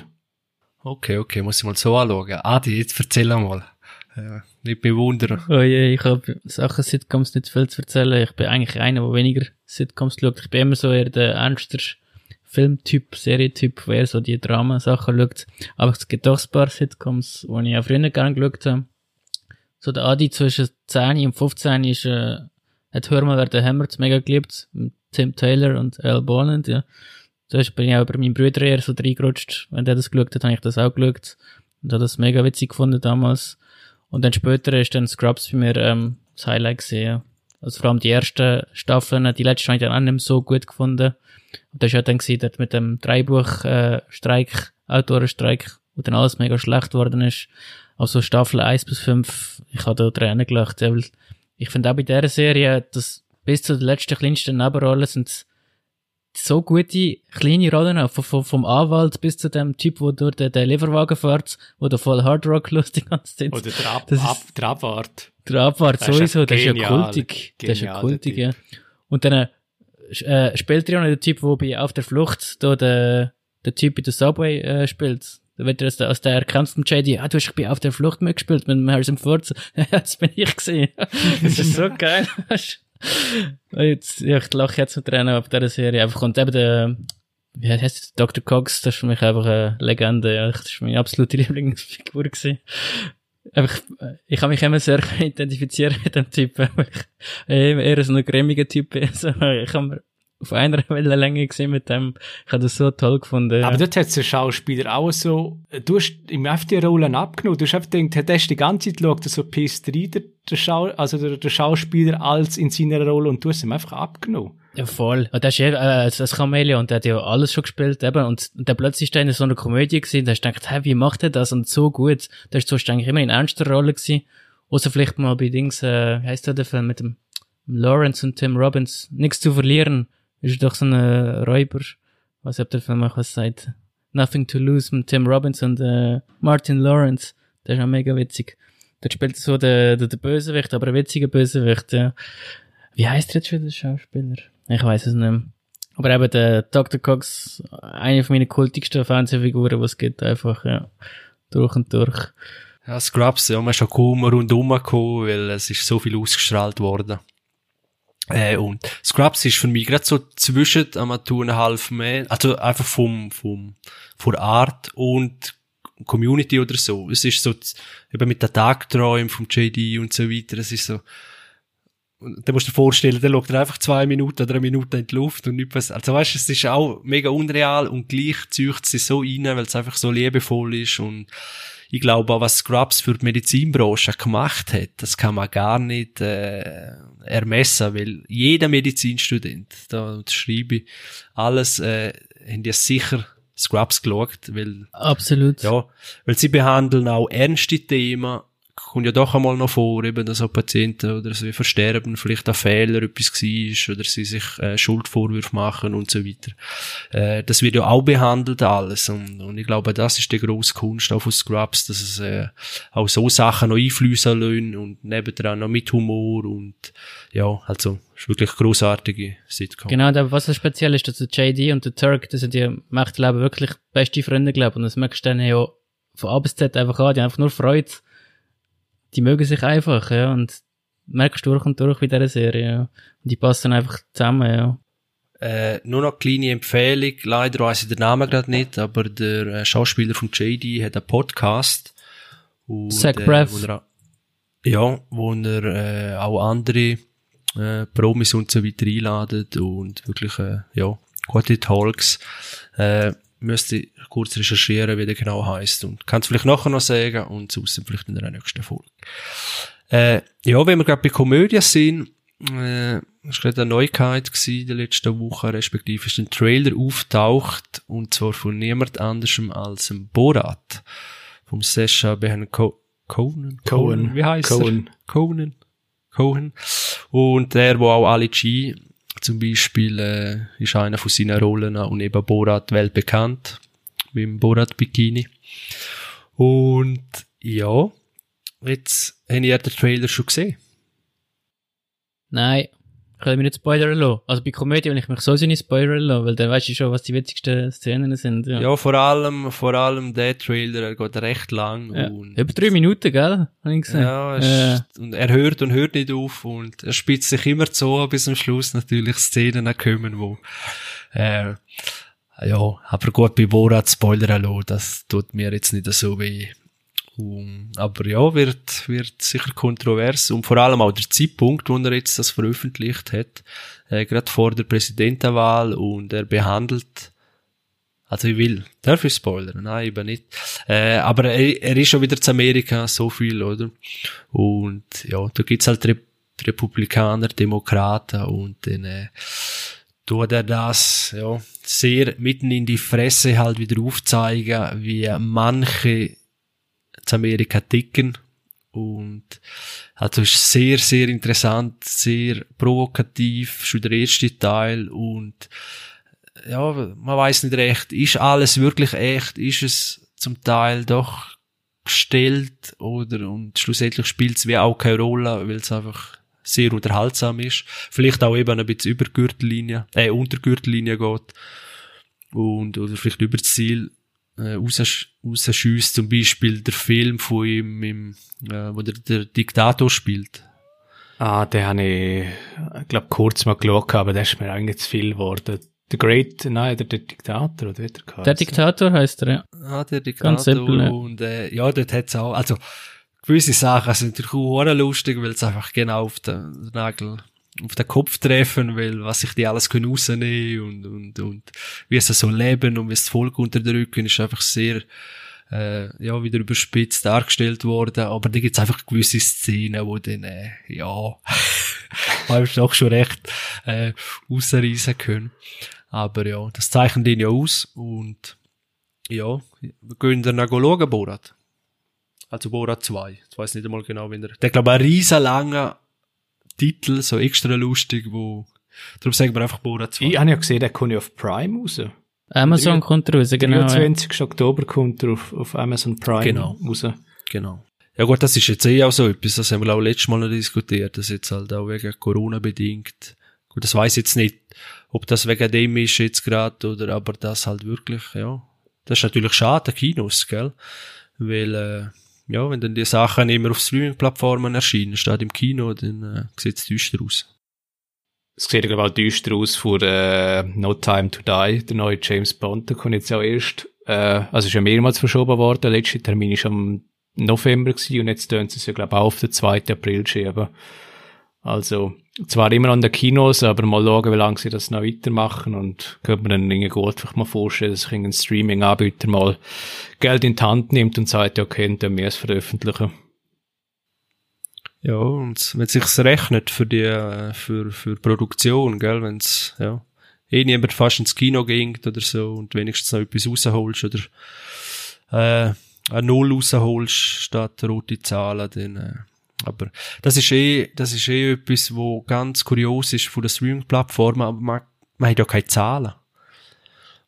Okay, okay, muss ich mal so anschauen. Adi, jetzt erzähl mal. Ja, nicht bewundern. Oh je, ich habe Sachen Sitcoms nicht viel zu erzählen. Ich bin eigentlich einer, der weniger Sitcoms schaut. Ich bin immer so eher der ernster Filmtyp, Serietyp, wer so die Drama-Sachen schaut. Aber es gibt auch ein paar Sitcoms, die ich auch früher gerne geschaut habe. So der Adi zwischen 10 und 15 ist, äh, hat Hör mal, wer den Hammert mega geliebt. Tim Taylor und Al Boland, ja. Da bin ich auch bei meinem Bruder eher so reingerutscht. Wenn der das geschaut hat, habe ich das auch geschaut. Und habe das mega witzig gefunden damals. Und dann später ist dann Scrubs bei mir, ähm, das Highlight gesehen. Also vor allem die ersten Staffeln, die letzte habe ich dann auch nicht mehr so gut gefunden. Und das war ja dann gewesen, dort mit dem Dreibuch-Streik, äh, Autorenstreik, wo dann alles mega schlecht geworden ist. Also Staffel 1 bis 5, ich habe da Tränen gelacht, weil ich finde auch bei dieser Serie, dass bis zu den letzten kleinsten Nebenrollen sind so gute kleine Rollen, auch vom, vom Anwalt bis zu dem Typ, wo durch den, den Lieferwagen fährt, wo der voll Hard Rock lustig ganze Zeit. Oder der, Ab, Ab, der Abwart. Der Abwart sowieso, der ist ja kultig. Der ist ja kultig, ja. Und dann äh, spielt er auch noch der Typ, der bei Auf der Flucht da der, der Typ in der Subway äh, spielt. Da wird er aus der, aus der erkannt vom JD, ah, du hast bei Auf der Flucht mitgespielt mit dem Harrison Ford. das bin ich gesehen. das ist so geil. jetzt, ja, ich lache jetzt mit Tränen auf dieser Serie. Einfach, und eben der, wie heißt der, Dr. Cox, das ist für mich einfach eine Legende. Ja, das ist meine absolute Lieblingsfigur gewesen einfach, ich kann mich immer sehr identifizieren mit dem Typ, weil ich eher so ein grämiger Typ bin. Also, ich habe auf einer Wellenlänge gesehen mit dem. Ich habe das so toll gefunden. Aber dort hat der Schauspieler auch so, du hast ihm einfach die Rollen abgenommen. Du hast einfach gedacht, er hast die ganze Zeit geschaut, so pisst rein, der, der, Schau, also der, der Schauspieler als in seiner Rolle und du hast ihm einfach abgenommen. Ja, voll. Und das ist ja, äh, das Chameleon, der hat ja alles schon gespielt, eben. Und, und der plötzlich ist da in so einer Komödie gewesen, da hast du gedacht, hey, wie macht er das? Und so gut. Da ist sonst eigentlich immer in ernster Rolle gewesen. Außer vielleicht mal bei Dings, äh, heißt der, der Film mit dem Lawrence und Tim Robbins? Nichts zu verlieren. Ist doch so ein Räuber, was ob der Film auch was sagt. Nothing to Lose mit Tim Robbins und äh, Martin Lawrence. Der ist auch mega witzig. Dort spielt so der, der, der Bösewicht, aber ein witziger Bösewicht, ja. Wie heißt jetzt schon, der Schauspieler? Ich weiß es nicht. Aber eben der Dr. Cox, eine von meinen kultigsten Fernsehfiguren, die es gibt, einfach, ja. Durch und durch. Ja, Scrubs, ja, man ist schon kaum rundum gekommen, weil es ist so viel ausgestrahlt worden. Äh, und Scrubs ist für mich gerade so zwischen Amateur und Half Man, also einfach vom, vom, von Art und Community oder so. Es ist so, eben mit den Tagträumen vom JD und so weiter, es ist so, da musst du dir vorstellen, der schaut einfach zwei Minuten oder eine Minute in die Luft und nichts Also weißt, es ist auch mega unreal und gleich zücht sie so rein, weil es einfach so liebevoll ist und ich glaube auch, was Scrubs für die Medizinbranche gemacht hat, das kann man gar nicht äh, ermessen, weil jeder Medizinstudent, da schreibe ich, alles, äh, haben die sicher Scrubs geschaut, weil... Absolut. Ja, weil sie behandeln auch ernste Themen, kommt ja doch einmal noch vor, eben, dass auch Patienten oder so versterben, vielleicht ein Fehler etwas war oder sie sich äh, Schuldvorwürfe machen und so weiter. Äh, das wird ja auch behandelt alles und, und ich glaube, das ist die grosse Kunst auch von Scrubs, dass es äh, auch so Sachen noch einfließen lassen und nebendran noch mit Humor und ja, also ist wirklich großartige Sitcom. Genau, aber was so speziell ist, dass der JD und der Turk, das sind ja Machtleben wirklich beste Freunde, glaube ich, und das merkst du dann ja von A bis Z einfach an, die haben einfach nur Freude die mögen sich einfach, ja, und merkst durch und durch wie dieser Serie, ja. Und die passen einfach zusammen, ja. Äh, nur noch eine kleine Empfehlung, leider weiß ich den Namen gerade nicht, aber der äh, Schauspieler von JD hat einen Podcast. Und, Zach Braff. Ja, wo er äh, auch andere äh, Promis und so weiter einladet und wirklich, äh, ja, gute Talks. Äh, müsste kurz recherchieren, wie der genau heißt und kann es vielleicht nachher noch sagen und sonst vielleicht in der nächsten Folge. Äh, ja, wenn wir gerade bei Komödien sind, äh, war gerade eine Neuigkeit in der letzten Woche, respektive ist ein Trailer auftaucht und zwar von niemand anderem als dem Borat vom Sasha Behan Co Cohen, Cohen, wie heißt Cohen. er? Cohen. Cohen. Und der, wo auch Ali G zum Beispiel äh, ist einer von seinen Rollen und eben Borat weltbekannt mit dem Borat Bikini. Und ja, jetzt habe ich den Trailer schon gesehen. Nein, ich will mich nicht spoilern lassen. Also bei Komödie will ich mich sowieso nicht spoilern lassen, weil dann weißt du schon, was die witzigsten Szenen sind. Ja, ja vor allem, vor allem der Trailer, er geht recht lang. Ja. Und Über drei Minuten, gell? Hab ich gesehen. Ja, äh. und er hört und hört nicht auf und er spitzt sich immer so, bis am Schluss natürlich Szenen kommen, wo, äh, ja, aber gut, bei Borat spoilern lassen, das tut mir jetzt nicht so weh. Um, aber ja, wird, wird sicher kontrovers und vor allem auch der Zeitpunkt, wo er jetzt das veröffentlicht hat, äh, gerade vor der Präsidentenwahl und er behandelt, also ich will, darf ich spoilern? Nein, eben nicht. Äh, aber er, er ist schon wieder zu Amerika, so viel, oder? Und ja, da gibt's halt Rep Republikaner, Demokraten und dann äh, tut er das, ja, sehr mitten in die Fresse halt wieder aufzeigen, wie manche zu Amerika ticken. Und also ist sehr, sehr interessant, sehr provokativ, schon der erste Teil. Und ja, man weiß nicht recht, ist alles wirklich echt, ist es zum Teil doch gestellt? Oder und schlussendlich spielt es wie auch keine Rolle, weil es einfach sehr unterhaltsam ist. Vielleicht auch eben ein bisschen über Gürtellinie, äh, unter Gürtellinie geht. Und oder vielleicht über das Ziel äh, rausschießt, zum Beispiel der Film von ihm, im, äh, wo der, der Diktator spielt. Ah, den habe ich, ich glaube, kurz mal geschaut, aber der ist mir eigentlich zu viel geworden. The Great, nein, der, der Diktator, oder wie der Der Diktator heißt er, ja. Ah, der Diktator. Ganz simpel, ja. Und, äh, ja, dort hat's auch, also, gewisse Sachen sind natürlich auch lustig, weil es einfach genau auf den Nagel auf den Kopf treffen, weil was sich die alles können rausnehmen und, und, und wie sie so leben und wie das Volk unterdrücken, ist einfach sehr, äh, ja, wieder überspitzt dargestellt worden, aber da gibt's einfach gewisse Szenen, wo dann, äh, ja, man auch schon recht, äh, rausreißen können. Aber ja, das zeichnet ihn ja aus und, ja, wir gehen dann schauen, Borat. Also Borat 2. Ich weiß nicht einmal genau, wenn er, der glaube ein riesen langer Titel, so extra lustig, wo Darum sagen wir einfach Borat 2. Ich habe ja gesehen, der kommt ja auf Prime raus. Amazon kommt raus, genau. Am ja. 20. Oktober kommt er auf, auf Amazon Prime Genau. raus. Genau. Ja gut, das ist jetzt eh auch so etwas, das haben wir auch letztes Mal noch diskutiert, das jetzt halt auch wegen Corona bedingt. Gut, das weiß jetzt nicht, ob das wegen dem ist jetzt gerade oder aber das halt wirklich, ja. Das ist natürlich schade, Kinos, gell? Weil, äh, ja, wenn dann die Sachen immer auf Streaming-Plattformen erscheinen, statt im Kino, dann äh, sieht es düster aus. Es sieht, glaube ich, auch düster aus vor äh, No Time to Die, der neue James Bond. Der kommt jetzt auch erst, äh, also ist ja mehrmals verschoben worden. Der letzte Termin ist am November gewesen und jetzt tun sie es ja, glaube ich, auch auf den 2. April schieben. Also, zwar immer an den Kinos, aber mal schauen, wie lange sie das noch weitermachen und könnte man dann irgendwie gut einfach mal vorstellen, dass sich ein Streaming-Anbieter mal Geld in die Hand nimmt und sagt, ja, okay, dann wir es veröffentlichen. Ja, und wenn sich's rechnet für die, äh, für, für Produktion, gell, wenn's, ja, eh niemand fast ins Kino ging oder so und wenigstens noch etwas rausholst oder, äh, eine Null rausholst statt rote Zahlen, dann, äh, aber das ist eh, das ist eh etwas, wo ganz kurios ist von der Streaming-Plattformen, aber man, man hat ja keine Zahlen.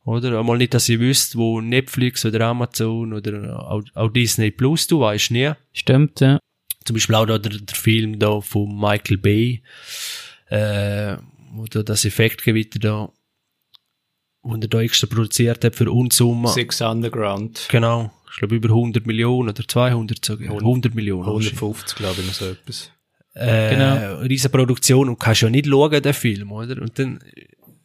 Oder? Einmal nicht, dass ihr wisst, wo Netflix oder Amazon oder auch, auch Disney Plus, du weißt nie Stimmt, ja. zum Beispiel auch da der, der Film da von Michael Bay, äh, wo da das Effektgewitter da, wo er da extra produziert hat für Unsumma. Six Underground. Genau. Ich glaube über 100 Millionen oder 200 sogar. 100 Millionen. 150, glaube ich, noch so etwas. Äh, Genau. riesen Produktion und kannst ja nicht schauen, den Film, oder? Und dann,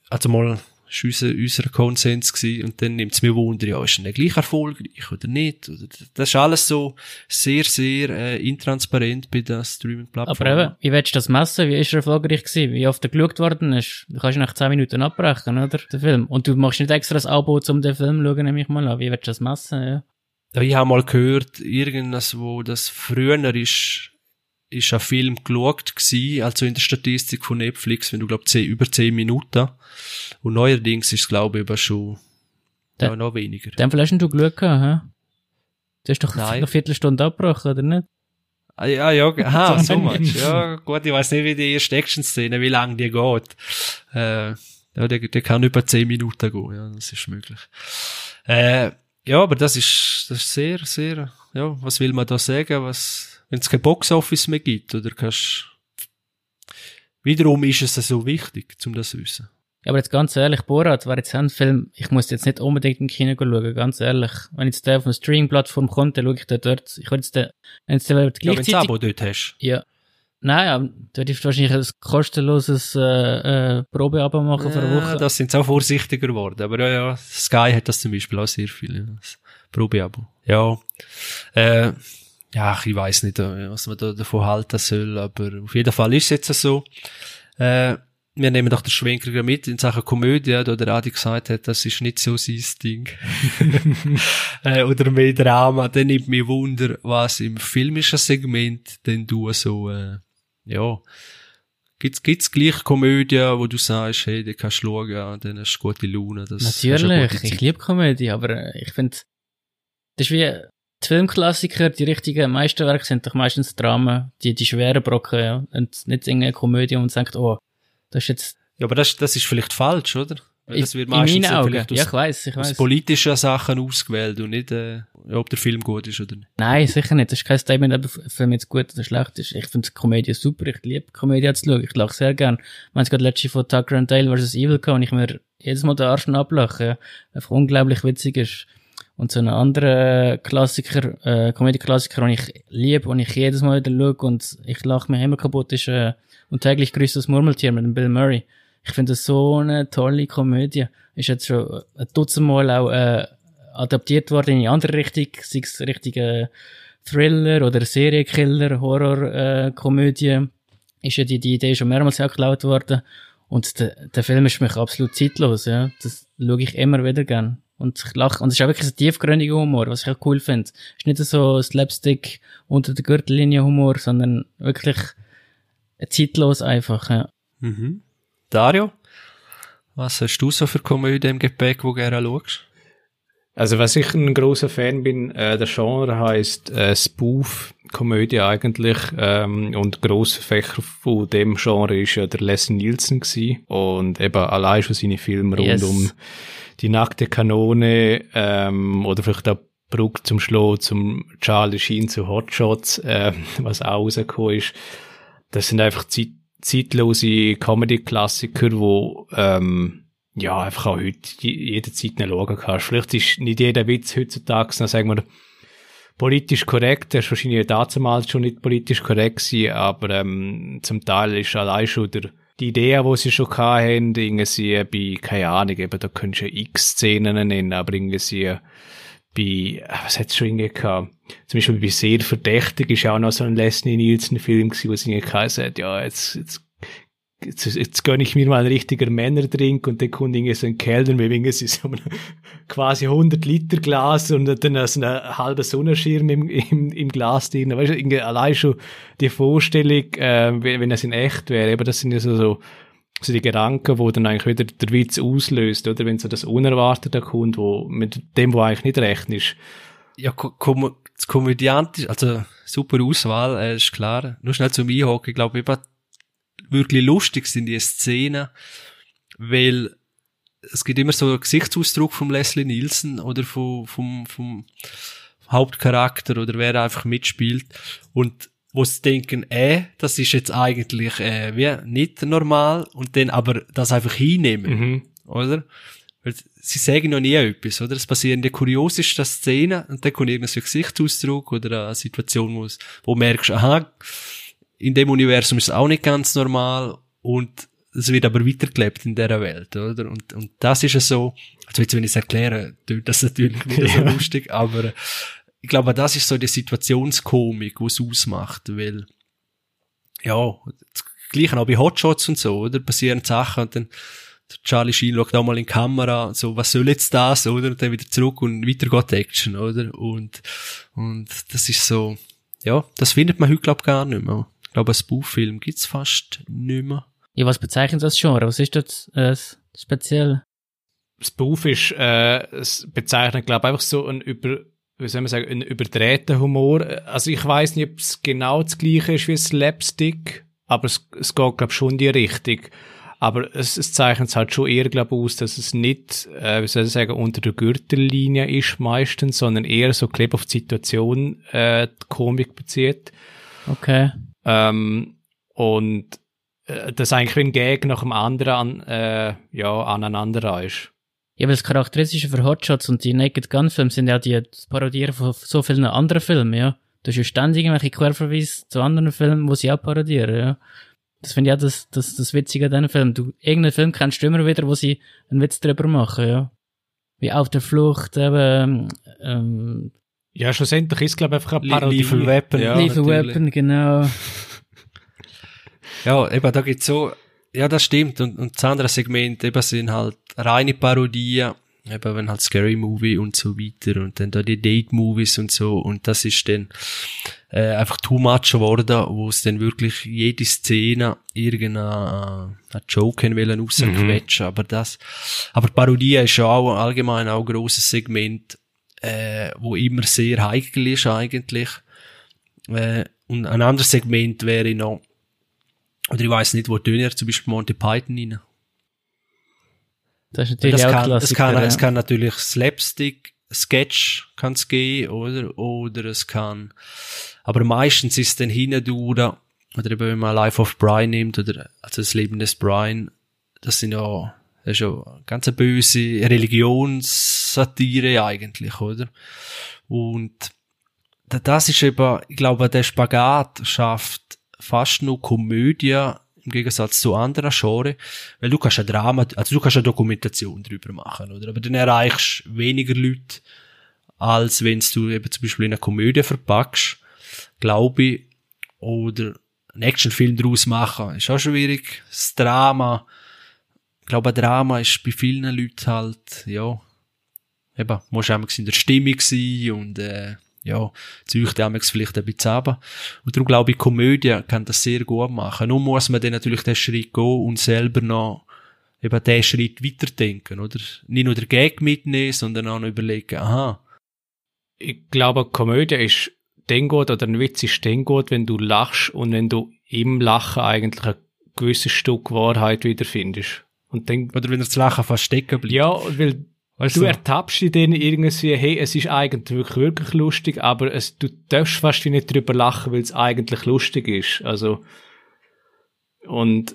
also mal, ist unser, unser Konsens gewesen, und dann nimmt es mir Wunder, ja, ist er nicht gleich erfolgreich oder nicht? Oder, das ist alles so sehr, sehr äh, intransparent bei der Streaming-Plattform. Aber eben, wie willst du das messen? Wie ist er erfolgreich gewesen? Wie oft er geschaut worden ist? Du kannst nach 10 Minuten abbrechen, oder? Den Film. Und du machst nicht extra ein Abo, um den Film zu schauen, nehme ich mal an. Wie willst du das messen? Ja. Ich habe mal gehört, irgendwas, wo das früher ist, ist ein Film geschaut gsi, also in der Statistik von Netflix, wenn du glaub zehn, über 10 Minuten. Und neuerdings ist es glaube ich aber schon, Da- ja, noch weniger. Dem Fall hast du Glück gehabt, hä? Du hast doch Nein. eine Viertelstunde abgebrochen, oder nicht? Ah, ja, ja, aha, So much. Ja, gut, ich weiß nicht, wie die erste Action-Szene, wie lang die geht. Äh, ja, der, der kann über 10 Minuten gehen, ja, das ist möglich. Äh, ja, aber das ist, das ist sehr, sehr, ja, was will man da sagen, was, wenn es kein Boxoffice mehr gibt, oder kannst, wiederum ist es so wichtig, um das zu wissen. Ja, aber jetzt ganz ehrlich, Borat war jetzt ein Film, ich muss jetzt nicht unbedingt im Kino schauen, ganz ehrlich. Wenn jetzt der auf einer Streaming-Plattform kommt, dann schaue ich den dort. Ich würde jetzt den, wenn jetzt der Ja, wenn du gleichzeitig... Abo dort hast. Ja. Nein, ja, du würdest wahrscheinlich ein kostenloses äh, äh, Probeabo machen für eine Ja, Woche. das sind sie auch vorsichtiger geworden. Aber ja, ja, Sky hat das zum Beispiel auch sehr viel. Ja. Probeabo. Ja. Äh, ja, ich weiß nicht, äh, was man da davon halten soll, aber auf jeden Fall ist es jetzt so. Äh, wir nehmen doch den Schwenker mit in Sachen Komödie, da der Adi gesagt hat, das ist nicht so sein Ding. äh, oder mehr Drama. Dann nimmt mich Wunder, was im filmischen Segment denn du so, äh, ja, Gibt's, gibt's gleich Komödien, wo du sagst, hey, die kannst du schauen, dann hast du gute Laune. Das Natürlich, ich liebe Komödie, aber äh, ich finde, das ist wie die Filmklassiker, die richtigen Meisterwerke sind doch meistens Dramen, die, die schweren Brocken, ja. Und nicht irgendeine Komödie, und sagt, oh, das ist jetzt, Ja, aber das, das ist vielleicht falsch, oder? Das wird in meistens meinen ja Augen. vielleicht Ja, aus, ich weiß, ich aus weiß. politischen Sachen ausgewählt und nicht, äh, ob der Film gut ist oder nicht. Nein, sicher nicht. Das ist kein Statement, ob ein Film jetzt gut oder schlecht ist. Ich finde Komödie super. Ich liebe Komödie zu schauen. Ich lache sehr gern. Wir haben gerade letzte von Tucker and Dale vs. Evil gehabt und ich mir jedes Mal den Arsch ablachen. Ja. Einfach unglaublich witzig ist. Und so einen anderen Klassiker, äh, Komödie-Klassiker, den ich liebe und ich jedes Mal wieder schaue und ich lache mir immer kaputt, ist äh, Und täglich grüßt das Murmeltier mit dem Bill Murray. Ich finde das so eine tolle Komödie. Ist jetzt schon ein Dutzend Mal auch äh, adaptiert worden in eine andere Richtung, sei es richtige Thriller oder Serienkiller, Horror, äh. Ist ja die, die Idee schon mehrmals auch geklaut worden. Und der, der Film ist für mich absolut zeitlos, ja. Das schaue ich immer wieder gern. Und ich lache, und es ist auch wirklich ein tiefgründiger Humor, was ich auch cool finde. Es ist nicht so Slapstick unter der Gürtellinie Humor, sondern wirklich zeitlos einfach, ja. Mhm. Dario, was hast du so für Komödie im Gepäck, wo gerne schaust? Also was ich ein großer Fan bin, äh, der Genre heißt äh, Spoof Komödie eigentlich ähm, und grosser Fächer von dem Genre ist ja der Leslie Nielsen gewesen. und eben allein schon seine Filme rund Yes. um die nackte Kanone ähm, oder vielleicht auch Brooke zum Schloh zum Charlie Sheen zu Hotshots, äh, was auch rausgekommen ist. Das sind einfach zeit zeitlose Comedy-Klassiker, wo ähm, ja einfach auch heute je- jederzeit nicht schauen kannst. Vielleicht ist nicht jeder Witz heutzutage, noch sagen wir, politisch korrekt, er ist wahrscheinlich damals schon nicht politisch korrekt gewesen, aber ähm, zum Teil ist allein schon der, die Idee, die sie schon hatten, irgendwie bei, keine Ahnung, eben, da könntest du ja x Szenen nennen, aber irgendwie bei, äh, was hat's schon irgendwie gehabt? Zum Beispiel bei Sehr Verdächtig ist auch noch so ein Leslie Nielsen-Film gewesen, wo sie irgendwie geheißen hat, ja, jetzt, jetzt Jetzt, jetzt gönne ich mir mal einen richtigen Männerdrink und dann kommt irgendwie so ein Kellner mit irgendwie so einem quasi 100 Liter Glas und dann so einen halben Sonnenschirm im, im, im Glas drin. Weißt du, allein schon die Vorstellung, äh, wenn, es in echt wäre, eben das sind ja so, so, so die Gedanken, wo dann eigentlich wieder der Witz auslöst, oder? Wenn so das Unerwartete kommt, wo mit dem, wo eigentlich nicht rechnest. Ja, ko kom das komödiantisch, also super Auswahl, äh, ist klar. Nur schnell zum Einhocken, ich glaube, eben wirklich lustig sind die Szenen, weil es gibt immer so einen Gesichtsausdruck von Leslie Nielsen oder vom, vom, vom Hauptcharakter oder wer einfach mitspielt und wo sie denken, äh, das ist jetzt eigentlich äh, wie nicht normal und dann aber das einfach hinnehmen Mhm. oder? Weil sie sagen noch nie etwas, oder? Es passieren die kuriosesten Szenen und dann kommt irgendein so ein Gesichtsausdruck oder eine Situation, wo, du merkst, aha, in dem Universum ist es auch nicht ganz normal und es wird aber weitergelebt in dieser Welt, oder? Und, und das ist ja so, also jetzt, wenn ich es erkläre, tut das natürlich nicht so Ja. lustig, aber ich glaube, das ist so die Situationskomik, die es ausmacht, weil, ja, das Gleiche auch bei Hotshots und so, oder? Passieren Sachen und dann, Charlie Sheen schaut auch mal in die Kamera, so, was soll jetzt das, oder? Und dann wieder zurück und weiter geht die Action, oder? Und, und das ist so, ja, das findet man heute, glaub gar nicht mehr. Ich glaube, ein Spoof-Film gibt's fast nicht mehr. Ja, was bezeichnet das Genre? Was ist das äh, speziell? Spoof ist, äh, es bezeichnet, glaube ich, einfach so ein über, wie soll man sagen, ein überdrehter Humor. Also ich weiß nicht, ob es genau das gleiche ist wie Slapstick, aber es, es geht, glaube ich, schon in die Richtung. Aber es, es zeichnet es halt schon eher, glaube ich, aus, dass es nicht, äh, wie soll ich sagen, unter der Gürtellinie ist meistens, sondern eher so klebt auf die Situation äh, die Komik bezieht. Okay. Ähm, und äh, das eigentlich ein Gag nach dem anderen an, äh, ja, aneinander ist. Ja, weil das Charakteristische für Hotshots und die Naked Gun Filme sind ja die Parodieren von so vielen anderen Filmen, ja. Du hast ja ständig irgendwelche Querverweise zu anderen Filmen, wo sie auch parodieren, ja. Das finde ich auch das, das, das Witzige an diesen Filmen. Du, irgendeinen Film kennst du immer wieder, wo sie einen Witz drüber machen, ja. Wie auf der Flucht, eben, ähm, Ja, schlussendlich ist es, glaube ich, einfach eine Le- Parodie. Lethal Weapon. Ja, Lethal natürlich. Weapon, genau. Ja, eben, da gibt's so, ja, das stimmt. Und, und das andere Segment eben sind halt reine Parodien, eben wenn halt Scary Movie und so weiter und dann da die Date Movies und so und das ist dann äh, einfach too much geworden, wo es dann wirklich jede Szene irgendeinen äh, Joke wollen rausquetschen, aber das, aber Parodie ist ja auch allgemein auch ein grosses Segment, äh, wo immer sehr heikel ist eigentlich. Äh, und ein anderes Segment wäre noch, oder ich weiß nicht, wo tun er zum Beispiel Monty Python rein. Das ist natürlich Das auch kann, Klassiker, kann, ja. es kann natürlich Slapstick, Sketch kann es geben, oder? Oder es kann, aber meistens ist es dann hindurch, oder eben wenn man Life of Brian nimmt, oder, also das Leben des Brian, das sind ja, das ist ja eine ganz eine böse Religionssatire eigentlich, oder? Und da- das ist eben, ich glaube, der Spagat schafft fast nur Komödie im Gegensatz zu anderen Genres, weil du kannst ein Drama, also du kannst eine Dokumentation drüber machen, oder? Aber dann erreichst du weniger Leute, als wenn du eben zum Beispiel in eine Komödie verpackst, glaube ich, oder einen Actionfilm daraus machen, ist auch schwierig. Das Drama, ich glaube, ein Drama ist bei vielen Leuten halt, ja, eben, musst du in der Stimmung sein und, äh, ja, damals vielleicht ein bisschen runter. Und darum glaube ich, Komödie kann das sehr gut machen. Nun muss man dann natürlich den Schritt gehen und selber noch eben diesen Schritt weiterdenken, oder? Nicht nur der Gag mitnehmen, sondern auch noch überlegen, aha. Ich glaube, Komödie ist dann gut, oder ein Witz ist dann gut, wenn du lachst und wenn du im Lachen eigentlich ein gewisses Stück Wahrheit wiederfindest. Und dann, oder wenn er das Lachen fast stecken bleibt. Ja, weil weißt du, du ertappst dich dann irgendwie, hey, es ist eigentlich wirklich, wirklich lustig, aber es, du darfst fast nicht drüber lachen, weil es eigentlich lustig ist. Also, und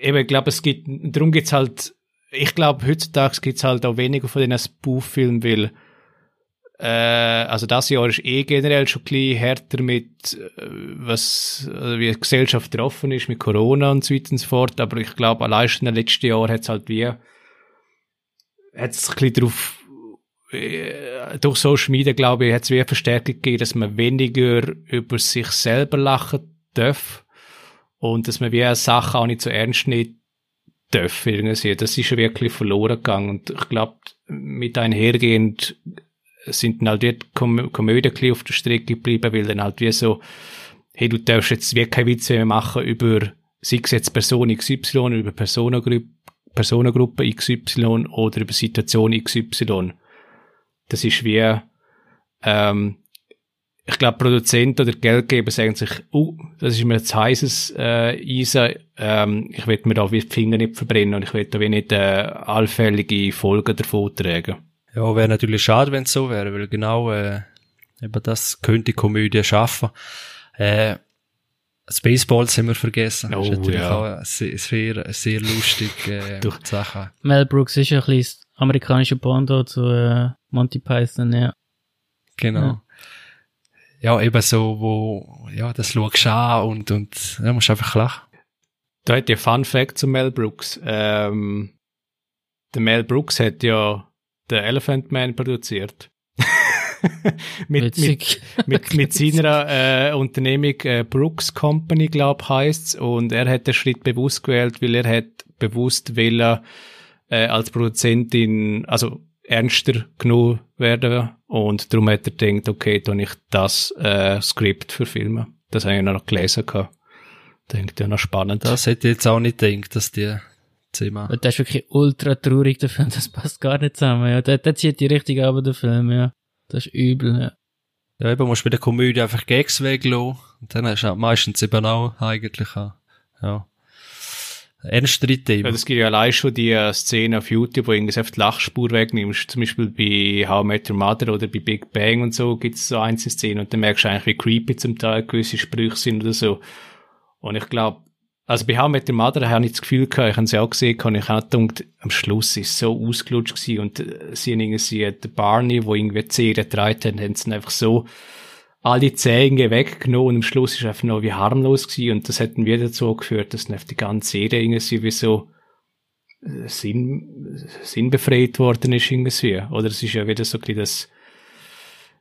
eben, ich glaube, es gibt, darum gibt's halt, ich glaube, heutzutage gibt's halt auch weniger von diesen Spoof-Filmen, weil äh, also das Jahr ist eh generell schon ein bisschen härter mit, äh, was, also wie die Gesellschaft getroffen ist mit Corona und so weiter und so fort, aber ich glaube, allein schon im letzten Jahr hat es halt wie, hat es ein bisschen darauf, äh, durch Social Media, glaube ich, hat es wie eine Verstärkung gegeben, dass man weniger über sich selber lachen darf und dass man wie eine Sache auch nicht so ernst nehmen darf irgendwie. Das ist wirklich verloren gegangen und ich glaube, mit einhergehend sind dann halt die Kom Komödien auf der Strecke geblieben, weil dann halt wie so, hey, du darfst jetzt wirklich keine Witze mehr machen über, sei es jetzt Person XY, über Personengruppe, Personengruppe XY oder über Situation XY. Das ist wie, ähm, ich glaube, Produzenten oder Geldgeber sagen sich, uh, das ist mir jetzt heißes äh, Eisen, ähm, ich will mir da wie die Finger nicht verbrennen und ich will da wie nicht äh, allfällige Folgen davon tragen. Ja, wäre natürlich schade, wenn es so wäre, weil genau äh, eben das könnte die Komödie schaffen. Äh, Spaceballs haben wir vergessen. Oh, das ist natürlich ja. auch sehr, sehr, sehr lustig äh, Sache. Mel Brooks ist ja ein bisschen das amerikanische Pendant zu äh, Monty Python, ja. Genau. Ja. eben so, wo, ja, das schaust du an und, und, ja, musst einfach lachen. Da hat ja Fun Fact zu Mel Brooks. Ähm, der Mel Brooks hat ja den Elephant Man produziert. mit, mit, mit, mit seiner äh, Unternehmung äh, Brooks Company, glaub heißt's und er hat den Schritt bewusst gewählt, weil er hat bewusst will er äh, als Produzentin also ernster genug werden und darum hat er gedacht, okay, dann ich das äh, Skript für Filme. Das habe ich noch gelesen gehabt. Denkt ja noch spannend. Das hätte ich jetzt auch nicht gedacht, dass die Thema. Und das ist wirklich ultra traurig, der Film. Das passt gar nicht zusammen, ja. Der, der zieht die richtig ab, der Film, ja. Das ist übel, ja. Ja, eben musst du bei der Komödie einfach Gags weglassen. Und dann hast du meistens eben auch eigentlich auch, ja, ernstere Themen. Ja, das gibt ja allein schon die äh, Szene auf YouTube, wo du irgendwie einfach die Lachspur wegnimmst. Zum Beispiel bei How I Met Your Mother oder bei Big Bang und so gibt es so einzelne Szenen und dann merkst du eigentlich, wie creepy zum Teil gewisse Sprüche sind oder so. Und ich glaube, also bei How Met Your Mother habe ich das Gefühl gehabt, ich habe sie auch gesehen, und ich habe gedacht, am Schluss ist es so ausgelutscht gewesen und äh, sie haben irgendwie, äh, der Barney, wo irgendwie die Serie getragen haben, haben sie einfach so alle Zähne weggenommen und am Schluss ist einfach noch wie harmlos gewesen und das hat dann wieder dazu geführt, dass dann die ganze Serie irgendwie wie so äh, Sinn, sinnbefreit worden ist irgendwie. Oder es ist ja wieder so ein bisschen das,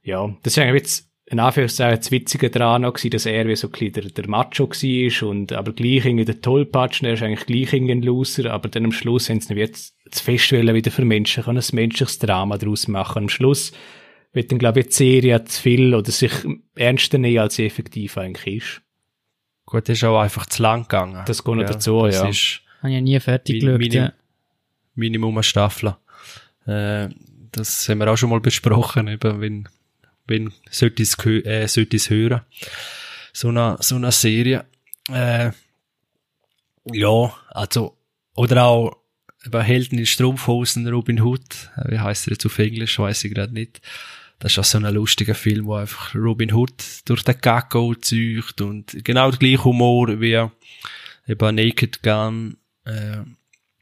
ja, das ist eigentlich jetzt in Anführungszeichen das Witzige daran auch gewesen, dass er wie so ein bisschen der, der Macho war und aber gleich irgendwie der Tollpatsch, und er ist eigentlich gleich irgendwie ein Loser, aber dann am Schluss haben sie ihn wie jetzt das Festwählen wieder für Menschen, kann ein menschliches Drama daraus machen. Am Schluss wird dann, glaube ich, die Serie zu viel oder sich ernster nehmen, als sie effektiv eigentlich ist. Gut, das ist auch einfach zu lang gegangen. Das geht noch dazu, das ja. ist Habe ich ja nie fertig geschaut, Minim- ja. Minimum eine Staffel. Äh, das haben wir auch schon mal besprochen, eben, wenn, wenn, sollte es, äh, sollte es hören. So eine, so eine Serie. Äh, ja, also, oder auch, eben Helden in Strumpfhosen, Robin Hood. Äh, Wie heißt er jetzt auf Englisch? Weiß ich gerade nicht. Das ist auch so ein lustiger Film, wo einfach Robin Hood durch den Gecko zieht und genau der gleiche Humor wie eben Naked Gun, äh,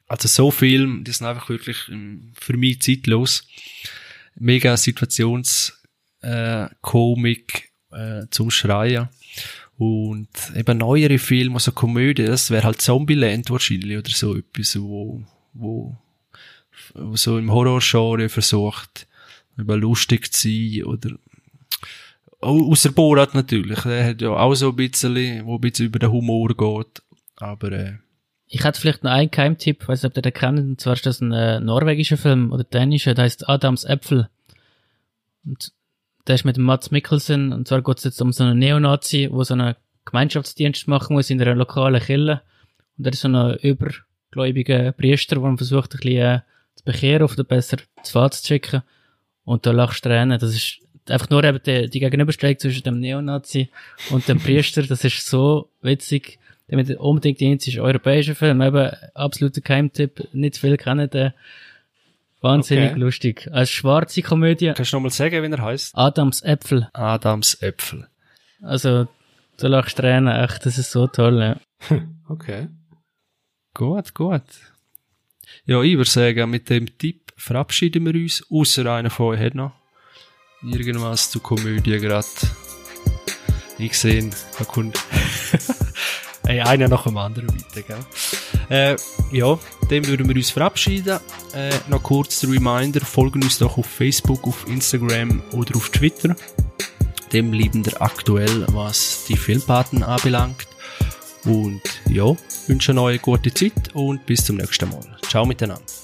also so Film, die sind einfach wirklich ähm, für mich zeitlos. Mega Situations äh, Komik äh, zum Schreien. Und eben neuere Filme, also Komödie, das wäre halt Zombieland wahrscheinlich oder so etwas, wo, wo, wo so im Horrorgenre versucht, eben lustig zu sein oder Au- Außer Borat natürlich, der hat ja auch so ein bisschen, wo ein bisschen über den Humor geht, aber äh, Ich hätte vielleicht noch einen Geheimtipp, weiß nicht, ob ihr den kennt, und zwar ist das ein äh, norwegischer Film oder dänischer, der heißt Adams Äpfel. Und der ist mit Mats Mikkelsen, und zwar geht es jetzt um so einen Neonazi, wo so einen Gemeinschaftsdienst machen muss in einer lokalen Kille. Und er ist so ein über, gläubigen Priester, der versucht, ein bisschen äh, zu bekehren oder besser zu Fahrt zu schicken. Und da lachst du Tränen. Das ist einfach nur eben die, die Gegenüberstellung zwischen dem Neonazi und dem Priester. Das ist so witzig. Damit unbedingt die einzige europäische Film. Eben absoluter Keimtipp. Nicht viel kennen den. Wahnsinnig Okay. lustig. Als schwarze Komödie. Kannst du nochmal sagen, wie er heißt? Adams Äpfel. Adams Äpfel. Also, da lachst du Tränen. Echt, das ist so toll. Ja. Okay. Gut, gut. Ja, ich würde sagen, mit dem Tipp verabschieden wir uns, außer einer von euch hat noch irgendwas zu Komödie gerade. Ich sehe, da kommt Ey, einer nach dem anderen weiter, gell? Äh, ja, dem würden wir uns verabschieden. Äh, noch kurz der Reminder, folgen uns doch auf Facebook, auf Instagram oder auf Twitter. Dem bleiben wir aktuell, was die Filmpaten anbelangt. Und ja, wünsche euch eine gute Zeit und bis zum nächsten Mal. Ciao miteinander.